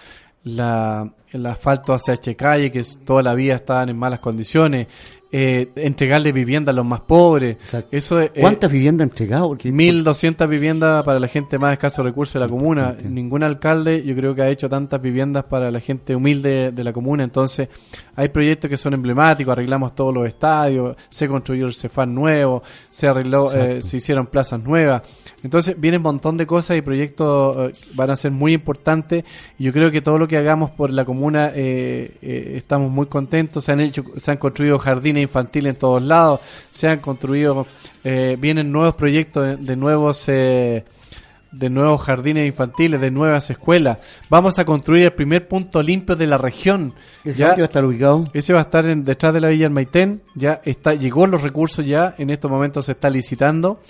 la, el asfalto hacia H calle, que toda la vida estaban en malas condiciones. Eh, entregarle vivienda a los más pobres. Exacto. Eso es, eh, ¿Cuántas viviendas ha entregado? Porque 1.200 viviendas para la gente más escasos recursos de la comuna. Ningún alcalde yo creo que ha hecho tantas viviendas para la gente humilde de la comuna. Entonces hay proyectos que son emblemáticos. Arreglamos todos los estadios, se construyó el Cefán nuevo, se arregló, eh, se hicieron plazas nuevas. Entonces vienen un montón de cosas y proyectos eh, van a ser muy importantes. Y yo creo que todo lo que hagamos por la comuna eh, estamos muy contentos. Se han hecho, se han construido jardines infantiles en todos lados, se han construido, eh, vienen nuevos proyectos de, de nuevos eh, de nuevos jardines infantiles, de nuevas escuelas. Vamos a construir el primer punto limpio de la región. ¿Ese Ya- va a estar ubicado? ese va a estar en- detrás de la Villa del Maitén. Ya está, llegó los recursos ya. En estos momentos se está licitando.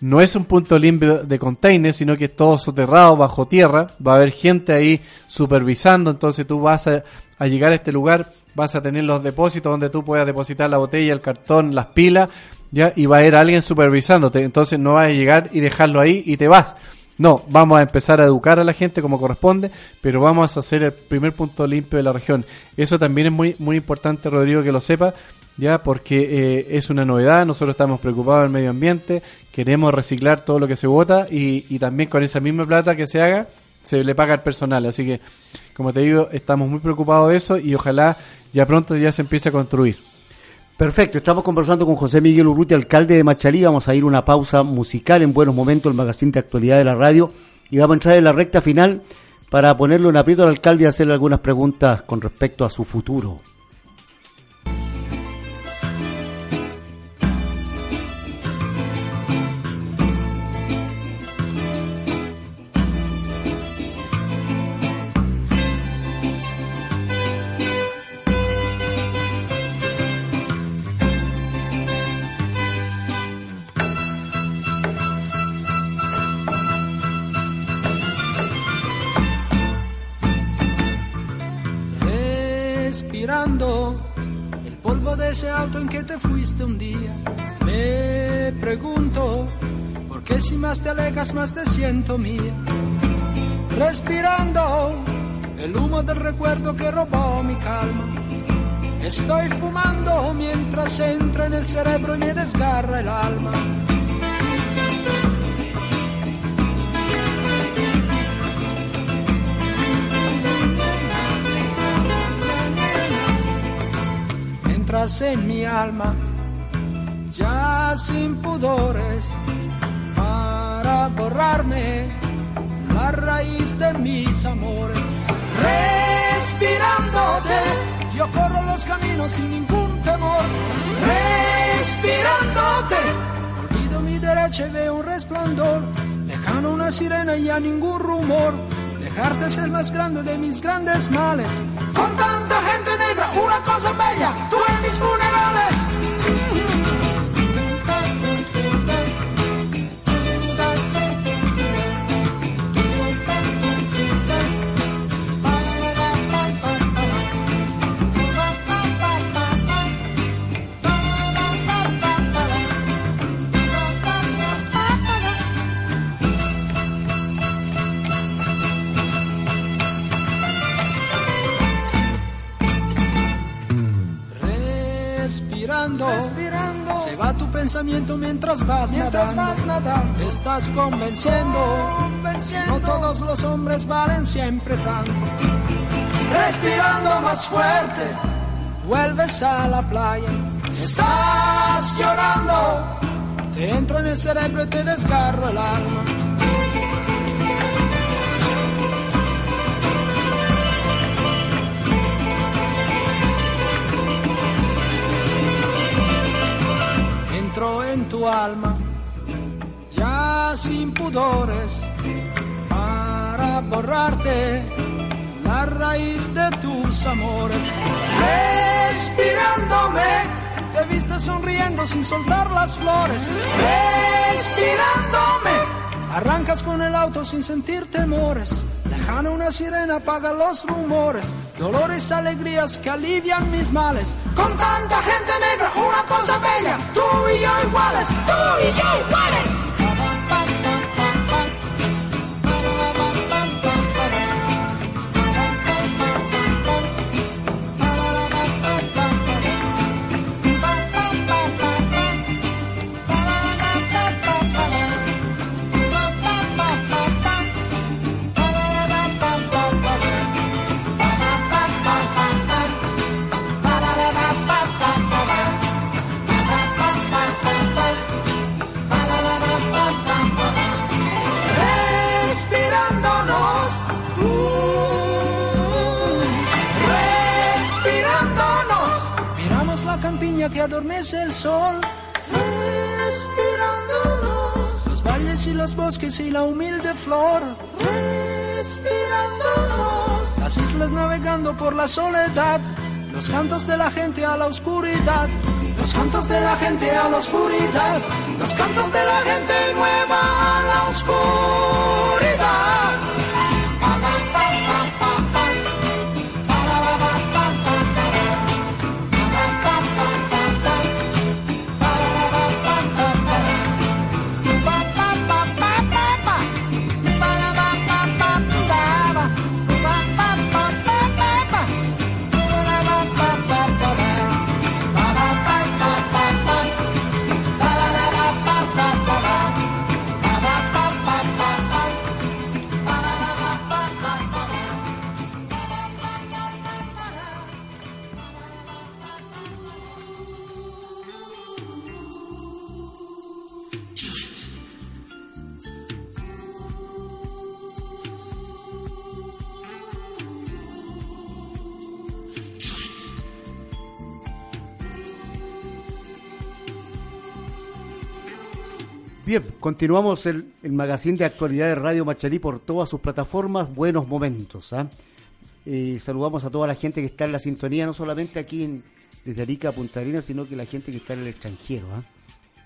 No es un punto limpio de containers, sino que es todo soterrado bajo tierra. Va a haber gente ahí supervisando. Entonces tú vas a, a llegar a este lugar, vas a tener los depósitos donde tú puedas depositar la botella, el cartón, las pilas, ya, y va a haber alguien supervisándote. Entonces no vas a llegar y dejarlo ahí y te vas. No, vamos a empezar a educar a la gente como corresponde, pero vamos a hacer el primer punto limpio de la región. Eso también es muy muy importante, Rodrigo, que lo sepa, ya porque eh, es una novedad. Nosotros estamos preocupados del medio ambiente, queremos reciclar todo lo que se vota y, y también con esa misma plata que se haga se le paga al personal. Así que, como te digo, estamos muy preocupados de eso y ojalá ya pronto ya se empiece a construir. Perfecto, estamos conversando con José Miguel Urrutia, alcalde de Machalí. Vamos a ir a una pausa musical en buenos momentos, el magazine de actualidad de la radio. Y vamos a entrar en la recta final para ponerle un aprieto al alcalde y hacerle algunas preguntas con respecto a su futuro. En que te fuiste un día. Me pregunto, ¿por qué si más te alejas más te siento mía? Respirando el humo del recuerdo que robó mi calma. Estoy fumando mientras entra en el cerebro y me desgarra el alma. Entras en mi alma, ya sin pudores, para borrarme la raíz de mis amores. Respirándote, yo corro los caminos sin ningún temor. Respirándote, olvido mi derecha y veo un resplandor. Lejano una sirena y a ningún rumor. Dejarte es el más grande de mis grandes males. Con tanta gente negra, una cosa bella, tú mis funerales. Pensamiento mientras vas mientras nadando. Vas nadando. Te estás convenciendo, convenciendo, no todos los hombres valen siempre tanto. Respirando más fuerte, vuelves a la playa. Estás llorando, te entro en el cerebro y te desgarro el alma. En tu alma, ya sin pudores, para borrarte la raíz de tus amores. Respirándome, te viste sonriendo sin soltar las flores. Respirándome, arrancas con el auto sin sentir temores. Lejana una sirena apaga los rumores, dolores, alegrías que alivian mis males. Con tanta gente negra, una cosa bella, tú y yo iguales, tú y yo iguales. Flor. Las islas navegando por la soledad, los cantos de la gente a la oscuridad. Los cantos de la gente a la oscuridad, los cantos de la gente nueva a la oscuridad. Continuamos el, el magazine de actualidad de Radio Machalí por todas sus plataformas. Buenos momentos. ¿ah? Eh, saludamos a toda la gente que está en la sintonía, no solamente aquí en, desde Arica a Punta Arenas, sino que la gente que está en el extranjero. ¿ah?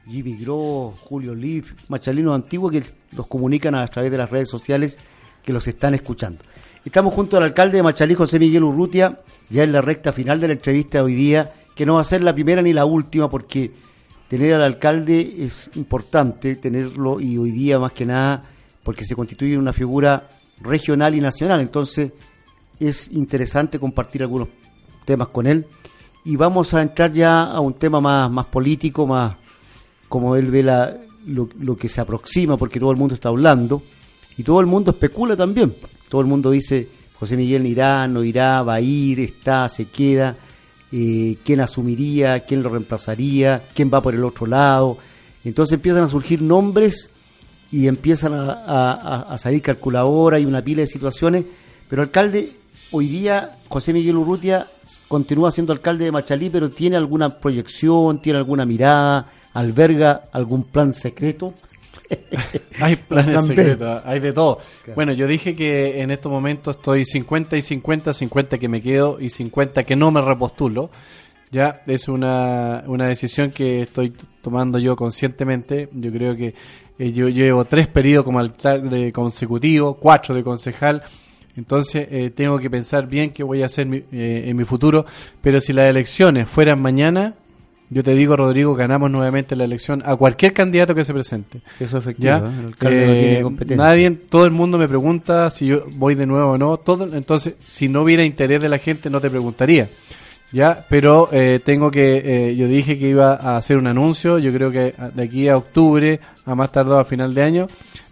Jimmy Gro, Julio Liv, Machalinos Antiguos, que los comunican a través de las redes sociales que los están escuchando. Estamos junto al alcalde de Machalí, José Miguel Urrutia, ya en la recta final de la entrevista de hoy día, que no va a ser la primera ni la última, porque tener al alcalde es importante, tenerlo y hoy día más que nada, porque se constituye una figura regional y nacional, entonces es interesante compartir algunos temas con él. Y vamos a entrar ya a un tema más, más político, más como él ve la, lo, lo que se aproxima, porque todo el mundo está hablando y todo el mundo especula también. Todo el mundo dice, José Miguel irá, no irá, va a ir, está, se queda, eh, quién asumiría, quién lo reemplazaría, quién va por el otro lado. Entonces empiezan a surgir nombres y empiezan a, a- a salir calculadoras y una pila de situaciones. Pero alcalde, hoy día José Miguel Urrutia continúa siendo alcalde de Machalí, pero tiene alguna proyección, tiene alguna mirada, alberga algún plan secreto. Hay planes secretos, hay de todo. Claro. Bueno, yo dije que en estos momentos estoy 50 y 50, 50 que me quedo y 50 que no me repostulo. Ya es una, una decisión que estoy tomando yo conscientemente. Yo creo que eh, yo llevo tres periodos como alcalde consecutivo, cuatro de concejal. Entonces eh, tengo que pensar bien qué voy a hacer mi- eh, en mi futuro. Pero si las elecciones fueran mañana, yo te digo, Rodrigo, ganamos nuevamente la elección a cualquier candidato que se presente. Eso es efectivo. ¿Ya? El alcalde no Eh, tiene competencia. nadie, todo el mundo me pregunta si yo voy de nuevo o no. Todo, entonces, si no hubiera interés de la gente, no te preguntaría. Ya, pero eh, tengo que, eh, yo dije que iba a hacer un anuncio. Yo creo que a- de aquí a octubre, a más tardado a final de año,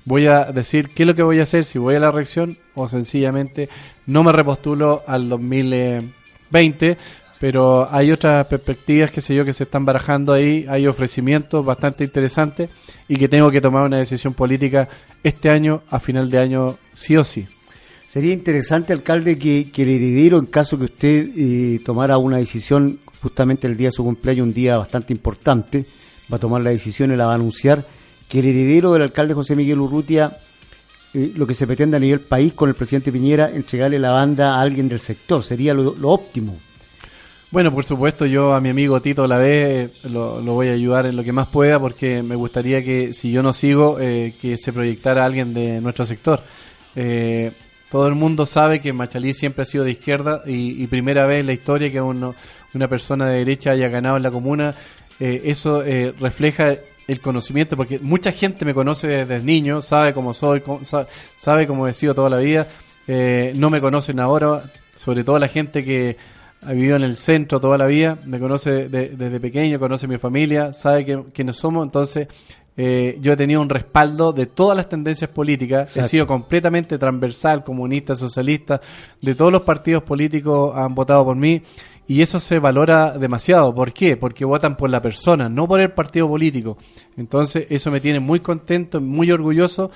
voy a decir qué es lo que voy a hacer, si voy a la reacción o sencillamente no me repostulo al 2020 pero hay otras perspectivas, qué sé yo, que se están barajando ahí, hay ofrecimientos bastante interesantes y que tengo que tomar una decisión política este año, a final de año, sí o sí. Sería interesante, alcalde, que, que el heredero, en caso que usted eh, tomara una decisión justamente el día de su cumpleaños, un día bastante importante, va a tomar la decisión y la va a anunciar, que el heredero del alcalde José Miguel Urrutia, eh, lo que se pretende a nivel país con el presidente Piñera, entregarle la banda a alguien del sector, sería lo, lo óptimo. Bueno, por supuesto, yo a mi amigo Tito la eh, lo, voy a ayudar en lo que más pueda porque me gustaría que si yo no sigo, eh, que se proyectara alguien de nuestro sector. Eh, todo el mundo sabe que Machalí siempre ha sido de izquierda y, primera vez en la historia que uno, una persona de derecha haya ganado en la comuna, eh, eso eh, refleja el conocimiento, porque mucha gente me conoce desde niño, sabe cómo soy, cómo- sa- sabe cómo he sido toda la vida, eh, no me conocen ahora, sobre todo la gente que ha vivido en el centro toda la vida, me conoce de- desde pequeño, conoce mi familia, sabe que- quiénes somos, entonces eh, yo he tenido un respaldo de todas las tendencias políticas, he Exacto. sido completamente transversal, comunista, socialista, de todos los partidos políticos han votado por mí y eso se valora demasiado. ¿Por qué? Porque votan por la persona, no por el partido político. Entonces eso me tiene muy contento, muy orgulloso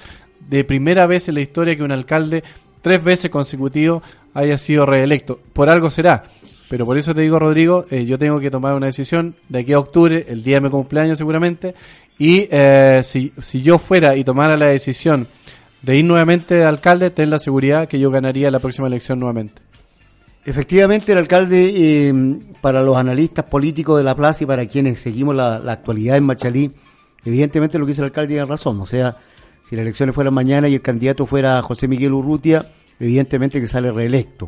de primera vez en la historia que un alcalde tres veces consecutivo haya sido reelecto. Por algo será. Pero por eso te digo, Rodrigo, eh, yo tengo que tomar una decisión de aquí a octubre, el día de mi cumpleaños seguramente, y eh, si, si yo fuera y tomara la decisión de ir nuevamente de alcalde, ten la seguridad que yo ganaría la próxima elección nuevamente. Efectivamente, el alcalde, eh, para los analistas políticos de la plaza y para quienes seguimos la, la actualidad en Machalí, evidentemente lo que dice el alcalde tiene razón. O sea, si las elecciones fueran mañana y el candidato fuera José Miguel Urrutia, evidentemente que sale reelecto.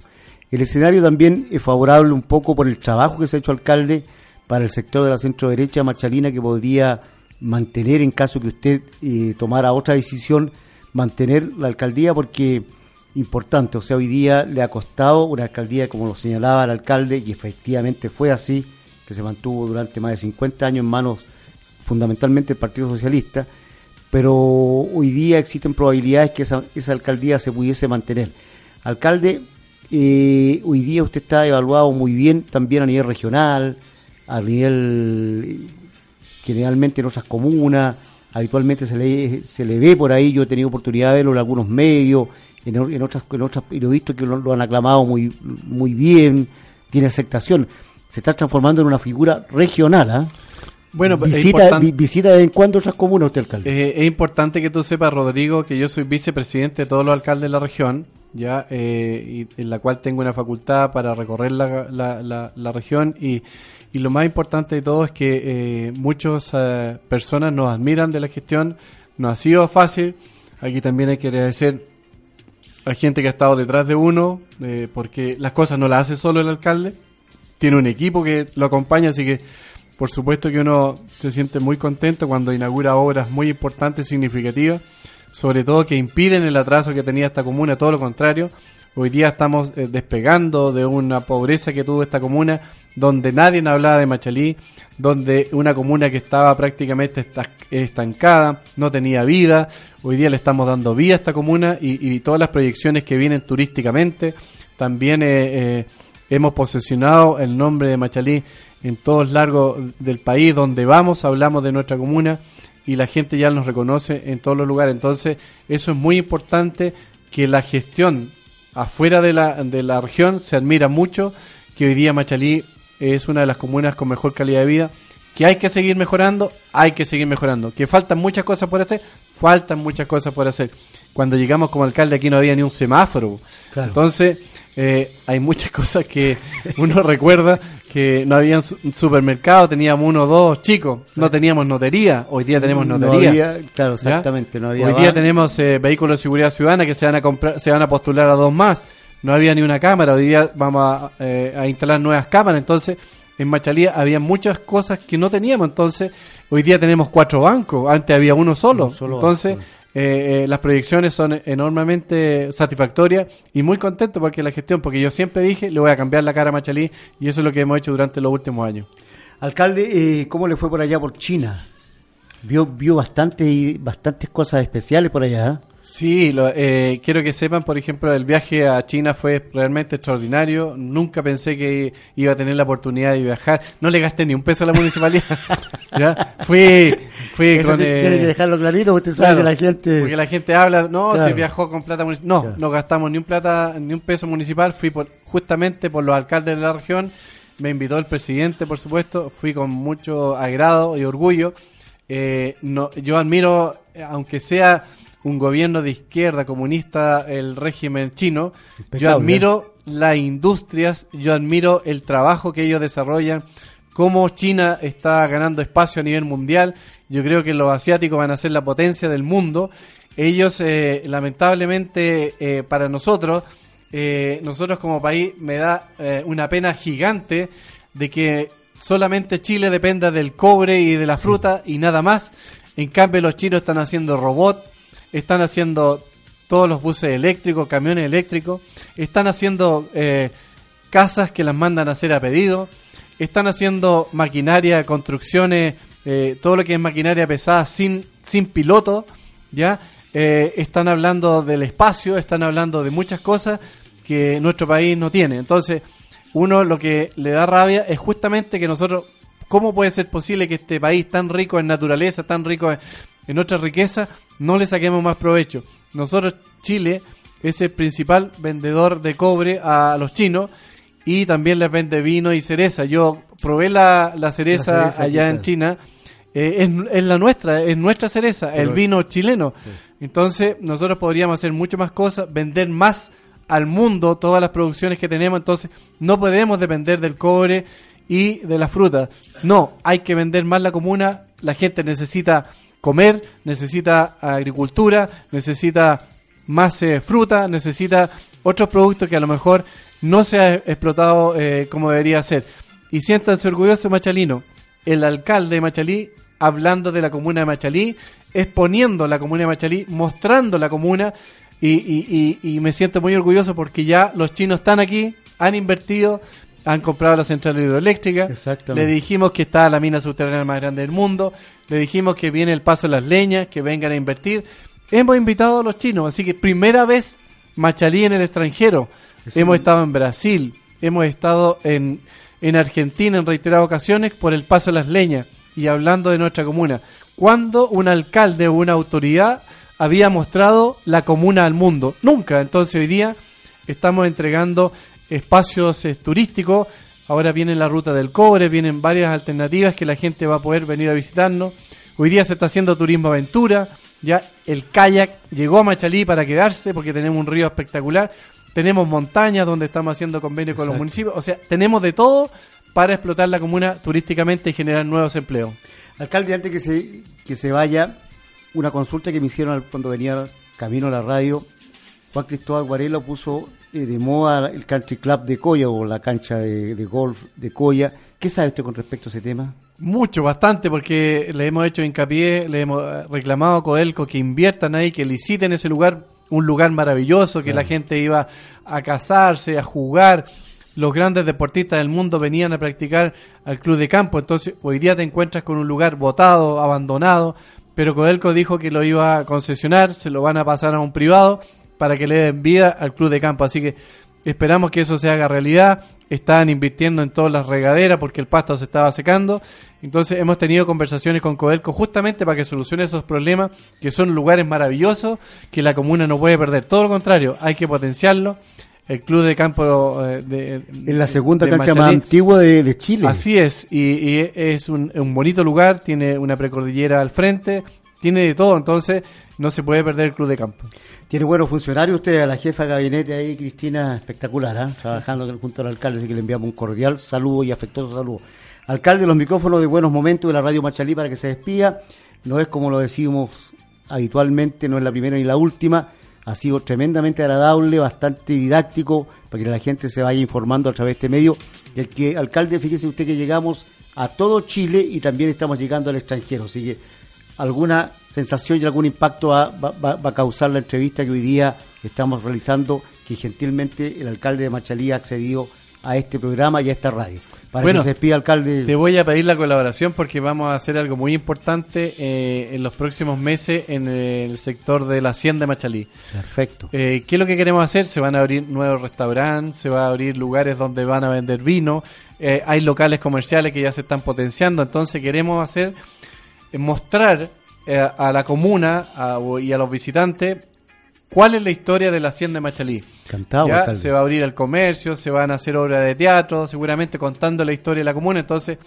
El escenario también es favorable un poco por el trabajo que se ha hecho alcalde para el sector de la centro derecha machalina que podría mantener en caso que usted eh, tomara otra decisión, mantener la alcaldía porque importante, o sea, hoy día le ha costado una alcaldía, como lo señalaba el alcalde, y efectivamente fue así, que se mantuvo durante más de 50 años en manos fundamentalmente del Partido Socialista, pero hoy día existen probabilidades que esa, esa alcaldía se pudiese mantener. Alcalde, eh, hoy día usted está evaluado muy bien también a nivel regional, a nivel eh, generalmente en otras comunas, habitualmente se le, se le ve por ahí, yo he tenido oportunidad de verlo en algunos medios, en, en otras en otras y lo he visto que lo, lo han aclamado muy muy bien, tiene aceptación, se está transformando en una figura regional, ¿ah? Bueno, es visita, vi- visita de vez en cuando otras comunas usted, alcalde. Eh, es importante que tú sepas, Rodrigo, que yo soy vicepresidente de todos los alcaldes de la región, ya eh, y en la cual tengo una facultad para recorrer la, la, región. Y, y lo más importante de todo es que eh, muchas eh, personas nos admiran de la gestión, no ha sido fácil, aquí también hay que agradecer a gente que ha estado detrás de uno, eh, porque las cosas no las hace solo el alcalde, tiene un equipo que lo acompaña, así que por supuesto que uno se siente muy contento cuando inaugura obras muy importantes, significativas, sobre todo que impiden el atraso que tenía esta comuna, todo lo contrario. Hoy día estamos eh, despegando de una pobreza que tuvo esta comuna, donde nadie hablaba de Machalí, donde una comuna que estaba prácticamente esta- estancada, no tenía vida. Hoy día le estamos dando vida a esta comuna y, y todas las proyecciones que vienen turísticamente. También eh, eh, hemos posesionado el nombre de Machalí en todos largos del país, donde vamos, hablamos de nuestra comuna y la gente ya nos reconoce en todos los lugares. Entonces, eso es muy importante que la gestión afuera de la, de la región se admira mucho, que hoy día Machalí es una de las comunas con mejor calidad de vida, que hay que seguir mejorando, hay que seguir mejorando, que faltan muchas cosas por hacer, faltan muchas cosas por hacer. Cuando llegamos como alcalde aquí no había ni un semáforo. Claro. Entonces, eh, hay muchas cosas que uno recuerda que no había un su- un supermercado, teníamos uno o dos chicos, no teníamos notería, hoy día tenemos No notería. había- claro, exactamente, no había Hoy día tenemos eh, vehículos de seguridad ciudadana que se van a comprar, se van a postular a dos más. No había ni una cámara. Hoy día vamos a, eh, a instalar nuevas cámaras. Entonces, en Machalía había muchas cosas que no teníamos. Entonces, hoy día tenemos cuatro bancos. Antes había uno solo. Uno solo Entonces, banco. Eh, eh, las proyecciones son enormemente satisfactorias y muy contento porque la gestión, porque yo siempre dije, le voy a cambiar la cara a Machalí y eso es lo que hemos hecho durante los últimos años. Alcalde, eh, ¿cómo le fue por allá por China? Vio, vio bastante bastantes cosas especiales por allá. ¿eh? Sí, lo- eh, quiero que sepan, por ejemplo, el viaje a China fue realmente extraordinario. Nunca pensé que iba a tener la oportunidad de viajar. No le gasté ni un peso a la municipalidad. ¿Ya? Fui, fui Eso con... te- eh, tiene que dejarlo clarito, porque usted sabe Claro, que la gente... Porque la gente habla, no, Claro. se viajó con plata municipal. No, Claro. no gastamos ni un plata, ni un peso municipal. Fui por, justamente por los alcaldes de la región. Me invitó el presidente, por supuesto. Fui con mucho agrado y orgullo. Eh, no, yo admiro, eh, aunque sea un gobierno de izquierda comunista, el régimen chino, yo admiro las industrias, yo admiro el trabajo que ellos desarrollan, cómo China está ganando espacio a nivel mundial. Yo creo que los asiáticos van a ser la potencia del mundo. Ellos, eh, lamentablemente, eh, para nosotros, eh, nosotros como país, me da eh, una pena gigante de que solamente Chile dependa del cobre y de la fruta y nada más. En cambio, los chinos están haciendo robots, están haciendo todos los buses eléctricos, camiones eléctricos, están haciendo eh, casas que las mandan a hacer a pedido, están haciendo maquinaria, construcciones, eh, todo lo que es maquinaria pesada sin, sin piloto, ¿ya? Eh, están hablando del espacio, están hablando de muchas cosas que nuestro país no tiene. Entonces, uno lo que le da rabia es justamente que nosotros, ¿cómo puede ser posible que este país tan rico en naturaleza, tan rico en, en otra riqueza, no le saquemos más provecho? Nosotros, Chile, es el principal vendedor de cobre a los chinos y también les vende vino y cereza. Yo probé la, la cereza, La cereza, allá ¿qué en? China. Eh, es, es la nuestra, es nuestra cereza, el vino chileno. Entonces, nosotros podríamos hacer mucho más cosas, vender más al mundo todas las producciones que tenemos. Entonces, no podemos depender del cobre y de la fruta. No, hay que vender más la comuna. La gente necesita comer, necesita agricultura, necesita más eh, fruta, necesita otros productos que a lo mejor no se ha explotado eh, como debería ser. Y siéntanse orgullosos, Machalino. El alcalde de Machalí, hablando de la comuna de Machalí, exponiendo la comuna de Machalí, mostrando la comuna. Y, y- y- y me siento muy orgulloso porque ya los chinos están aquí, han invertido, han comprado la central hidroeléctrica. Le dijimos que está la mina subterránea más grande del mundo. Le dijimos que viene el paso de las leñas, que vengan a invertir. Hemos invitado a los chinos, así que primera vez Machalí en el extranjero. Hemos estado en Brasil, hemos estado en, en Argentina en reiteradas ocasiones por el paso de las leñas y hablando de nuestra comuna. ¿Cuándo un alcalde o una autoridad había mostrado la comuna al mundo? Nunca. Entonces hoy día estamos entregando espacios eh, turísticos. Ahora viene la ruta del cobre, vienen varias alternativas que la gente va a poder venir a visitarnos. Hoy día se está haciendo turismo aventura. Ya el kayak llegó a Machalí para quedarse porque tenemos un río espectacular. Tenemos montañas donde estamos haciendo convenios con los municipios. O sea, tenemos de todo para explotar la comuna turísticamente y generar nuevos empleos. Alcalde, antes que se, que se vaya, una consulta que me hicieron cuando venía camino a la radio, Juan Cristóbal Guarela puso eh, de moda el country club de Coya o la cancha de, de golf de Coya. ¿Qué sabe usted con respecto a ese tema? Mucho, bastante, porque le hemos hecho hincapié, le hemos eh, reclamado a Codelco que inviertan ahí, que liciten ese lugar, un lugar maravilloso, que la gente iba a casarse, a jugar. Los grandes deportistas del mundo venían a practicar al club de campo, entonces hoy día te encuentras con un lugar botado, abandonado, pero Codelco dijo que lo iba a concesionar, se lo van a pasar a un privado para que le den vida al club de campo, así que Esperamos que eso se haga realidad. Están invirtiendo en todas las regaderas porque el pasto se estaba secando. Entonces hemos tenido conversaciones con Codelco justamente para que solucione esos problemas, que son lugares maravillosos que la comuna no puede perder. Todo lo contrario, hay que potenciarlo. El club de campo eh, de, Es la segunda de cancha más antigua de, de Chile. Así es, y, y es un, un bonito lugar, tiene una precordillera al frente, tiene de todo, entonces no se puede perder el club de campo. Tiene buenos funcionarios usted, a la jefa de gabinete ahí, Cristina, espectacular, ¿ah? trabajando junto al alcalde, así que le enviamos un cordial saludo y afectuoso saludo. Alcalde, los micrófonos de buenos momentos de la radio Machalí para que se despida. No es como lo decimos habitualmente, no es la primera ni la última. Ha sido tremendamente agradable, bastante didáctico, para que la gente se vaya informando a través de este medio. Y el que, alcalde, fíjese usted que llegamos a todo Chile y también estamos llegando al extranjero. Así que alguna sensación y algún impacto va, va- a causar la entrevista que hoy día estamos realizando, que gentilmente el alcalde de Machalí ha accedido a este programa y a esta radio. Para Bueno, que se despida, alcalde. Te voy a pedir la colaboración porque vamos a hacer algo muy importante eh, en los próximos meses en el sector de la Hacienda de Machalí. Perfecto. Eh, ¿Qué es lo que queremos hacer? Se van a abrir nuevos restaurantes, se va a abrir lugares donde van a vender vino, eh, hay locales comerciales que ya se están potenciando, entonces queremos hacer, eh, mostrar a la comuna a- y a los visitantes cuál es la historia de la Hacienda de Machalí. Ya se va a abrir el comercio, se van a hacer obras de teatro, seguramente contando la historia de la comuna. Entonces,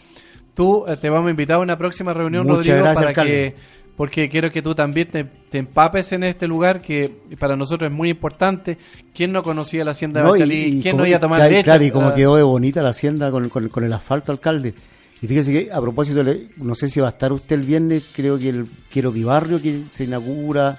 tú eh, te vamos a invitar a una próxima reunión, Muchas Rodrigo, gracias, para alcalde. que porque quiero que tú también te, te empapes en este lugar que para nosotros es muy importante. ¿Quién no conocía la hacienda de No, y ¿Quién como- no iba a tomar claro, leche? Claro, y como Ah, quedó de bonita la hacienda con, con- con el asfalto, alcalde. Y fíjese que a propósito, no sé si va a estar usted el viernes, creo que el Quiero Mi Barrio que se inaugura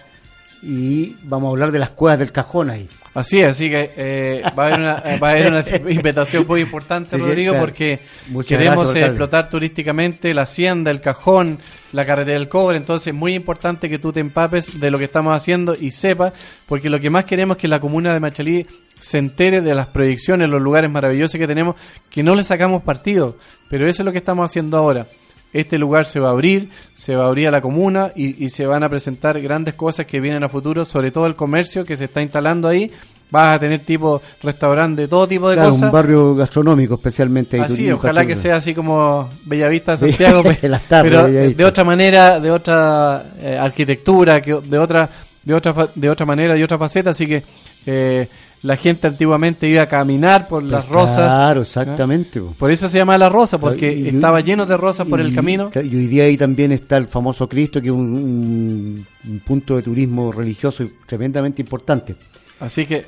y vamos a hablar de las cuevas del cajón ahí. Así es, así que eh, va a haber una, va a haber una invitación muy importante, Sí, Rodrigo, claro. porque Muchas queremos gracias, explotar turísticamente la hacienda, el cajón, la carretera del cobre. Entonces, muy importante que tú te empapes de lo que estamos haciendo y sepas, porque lo que más queremos es que la comuna de Machalí se entere de las proyecciones, los lugares maravillosos que tenemos, que no le sacamos partido. Pero eso es lo que estamos haciendo ahora. Este lugar se va a abrir, se va a abrir a la comuna y, y se van a presentar grandes cosas que vienen a futuro, sobre todo el comercio que se está instalando ahí. Vas a tener tipo restaurante, todo tipo de Claro, cosas. un barrio gastronómico especialmente. Así, ojalá que sea así como Bellavista de Sí, Santiago, tardes pero de Bellavista. de otra manera, de otra eh, arquitectura, que de otra de otra de otra manera, de otra faceta, así que eh, la gente antiguamente iba a caminar por las Pues rosas. Claro, exactamente. po. Por eso se llama la rosa, porque Y- estaba lleno de rosas por el camino. Y hoy día ahí también está el famoso Cristo, que es un, un- un punto de turismo religioso tremendamente importante. Así que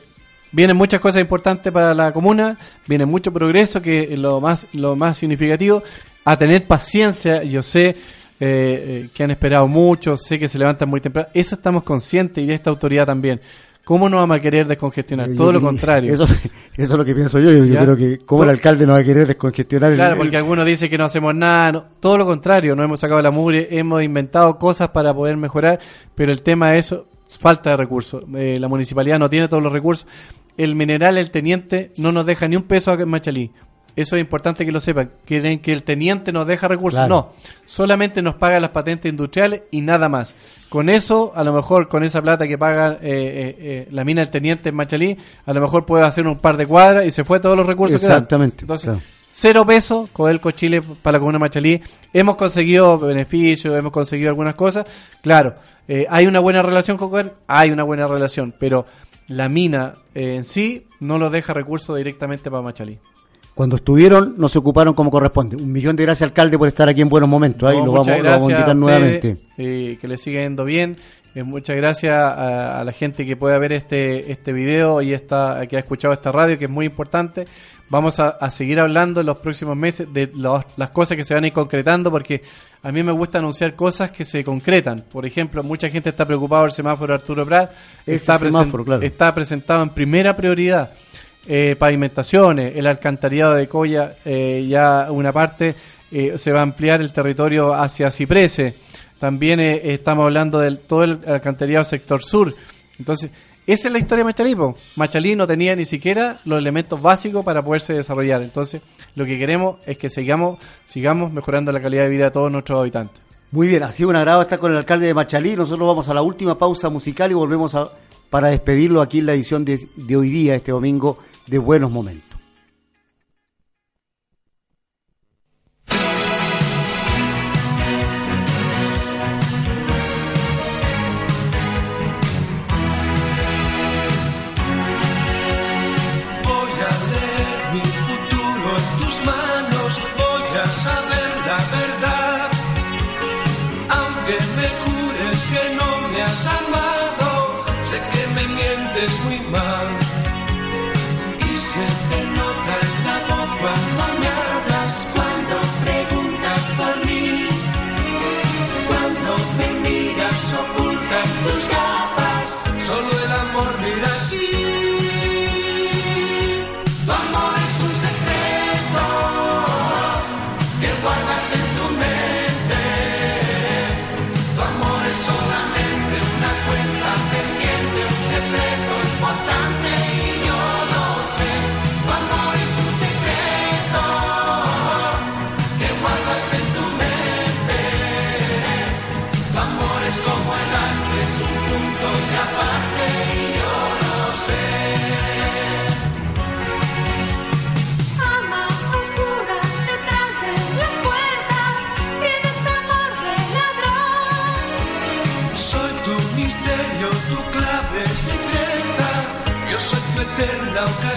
vienen muchas cosas importantes para la comuna, viene mucho progreso, que es lo más, lo más significativo. A tener paciencia, yo sé eh, eh, que han esperado mucho, sé que se levantan muy temprano. Eso estamos conscientes y esta autoridad también. ¿Cómo no vamos a querer descongestionar? Todo yo- lo contrario. Eso, eso es lo que pienso yo. Yo, creo que, ¿cómo el alcalde no va a querer descongestionar el- Claro, el- porque algunos dicen que no hacemos nada, no, todo lo contrario, no hemos sacado la mugre, hemos inventado cosas para poder mejorar, pero el tema es eso, falta de recursos. Eh, la municipalidad no tiene todos los recursos. El mineral, el teniente, no nos deja ni un peso en Machalí. Eso es importante que lo sepan. Quieren que el teniente nos deja recursos. Claro. No, solamente nos paga las patentes industriales y nada más. Con eso, a lo mejor con esa plata que paga eh, eh, eh, la mina del teniente en Machalí, a lo mejor puede hacer un par de cuadras y se fue todos los recursos que. Exactamente, Entonces, claro. cero pesos, Codelco Chile para la comuna Machalí. Hemos conseguido beneficios, hemos conseguido algunas cosas. Claro, eh, hay una buena relación con Codelco, hay una buena relación, pero la mina en sí no lo deja recursos directamente para Machalí. Cuando estuvieron, no se ocuparon como corresponde. Un millón de gracias, alcalde, por estar aquí en buenos momentos. Ahí No, lo, vamos, lo vamos a invitar nuevamente. eh, que le siga yendo bien. Eh, muchas gracias a, a la gente que pueda ver este este video y esta, que ha escuchado esta radio, que es muy importante. Vamos a, a seguir hablando en los próximos meses de los- las cosas que se van a ir concretando, porque a mí me gusta anunciar cosas que se concretan. Por ejemplo, mucha gente está preocupada por el semáforo Arturo Prat. Está, presen- semáforo, claro. está presentado en primera prioridad. Eh, pavimentaciones, el alcantarillado de Coya, eh, ya una parte eh, se va a ampliar el territorio hacia Ciprese. También eh, estamos hablando del todo el alcantarillado sector sur. Entonces, esa es la historia de Machalí. Machalí no tenía ni siquiera los elementos básicos para poderse desarrollar. Entonces, lo que queremos es que sigamos, sigamos mejorando la calidad de vida de todos nuestros habitantes. Muy bien, ha sido un agrado estar con el alcalde de Machalí. Nosotros vamos a la última pausa musical y volvemos a- para despedirlo aquí en la edición de, de hoy día, este domingo, de Buenos Momentos. Voy a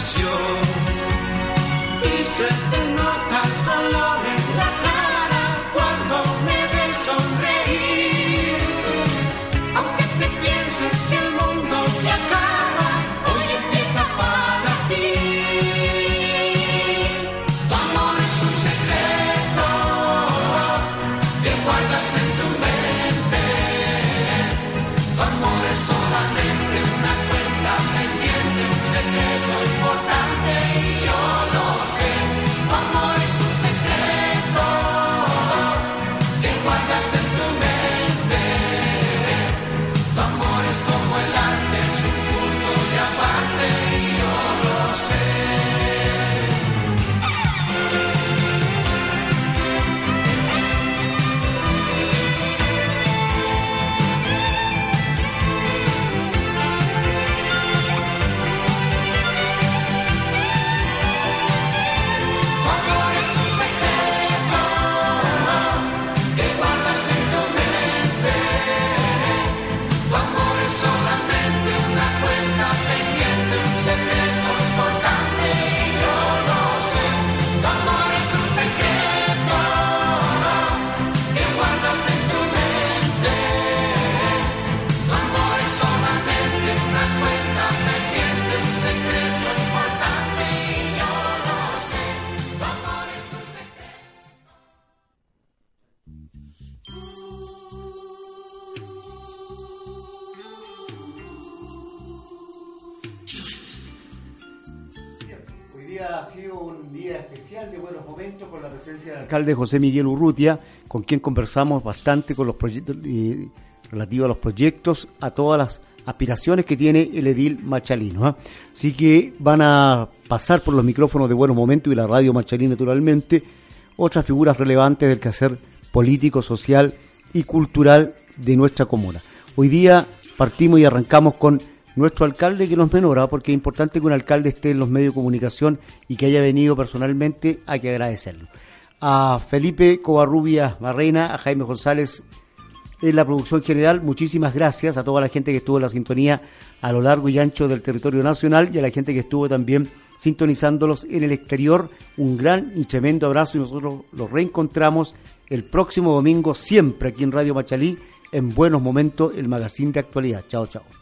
Y se alcalde José Miguel Urrutia, con quien conversamos bastante con los proyectos y relativo a los proyectos, a todas las aspiraciones que tiene el edil Machalino. ¿ah? Así que van a pasar por los micrófonos de buenos momentos y la radio Machalí naturalmente otras figuras relevantes del quehacer político, social y cultural de nuestra comuna. Hoy día partimos y arrancamos con nuestro alcalde que nos menora, porque es importante que un alcalde esté en los medios de comunicación y que haya venido personalmente, hay que agradecerlo. A Felipe Covarrubias Barrena, a Jaime González en la producción general, muchísimas gracias a toda la gente que estuvo en la sintonía a lo largo y ancho del territorio nacional y a la gente que estuvo también sintonizándolos en el exterior. Un gran y tremendo abrazo y nosotros los reencontramos el próximo domingo siempre aquí en Radio Machalí en Buenos Momentos, el magazine de actualidad. Chao, chao.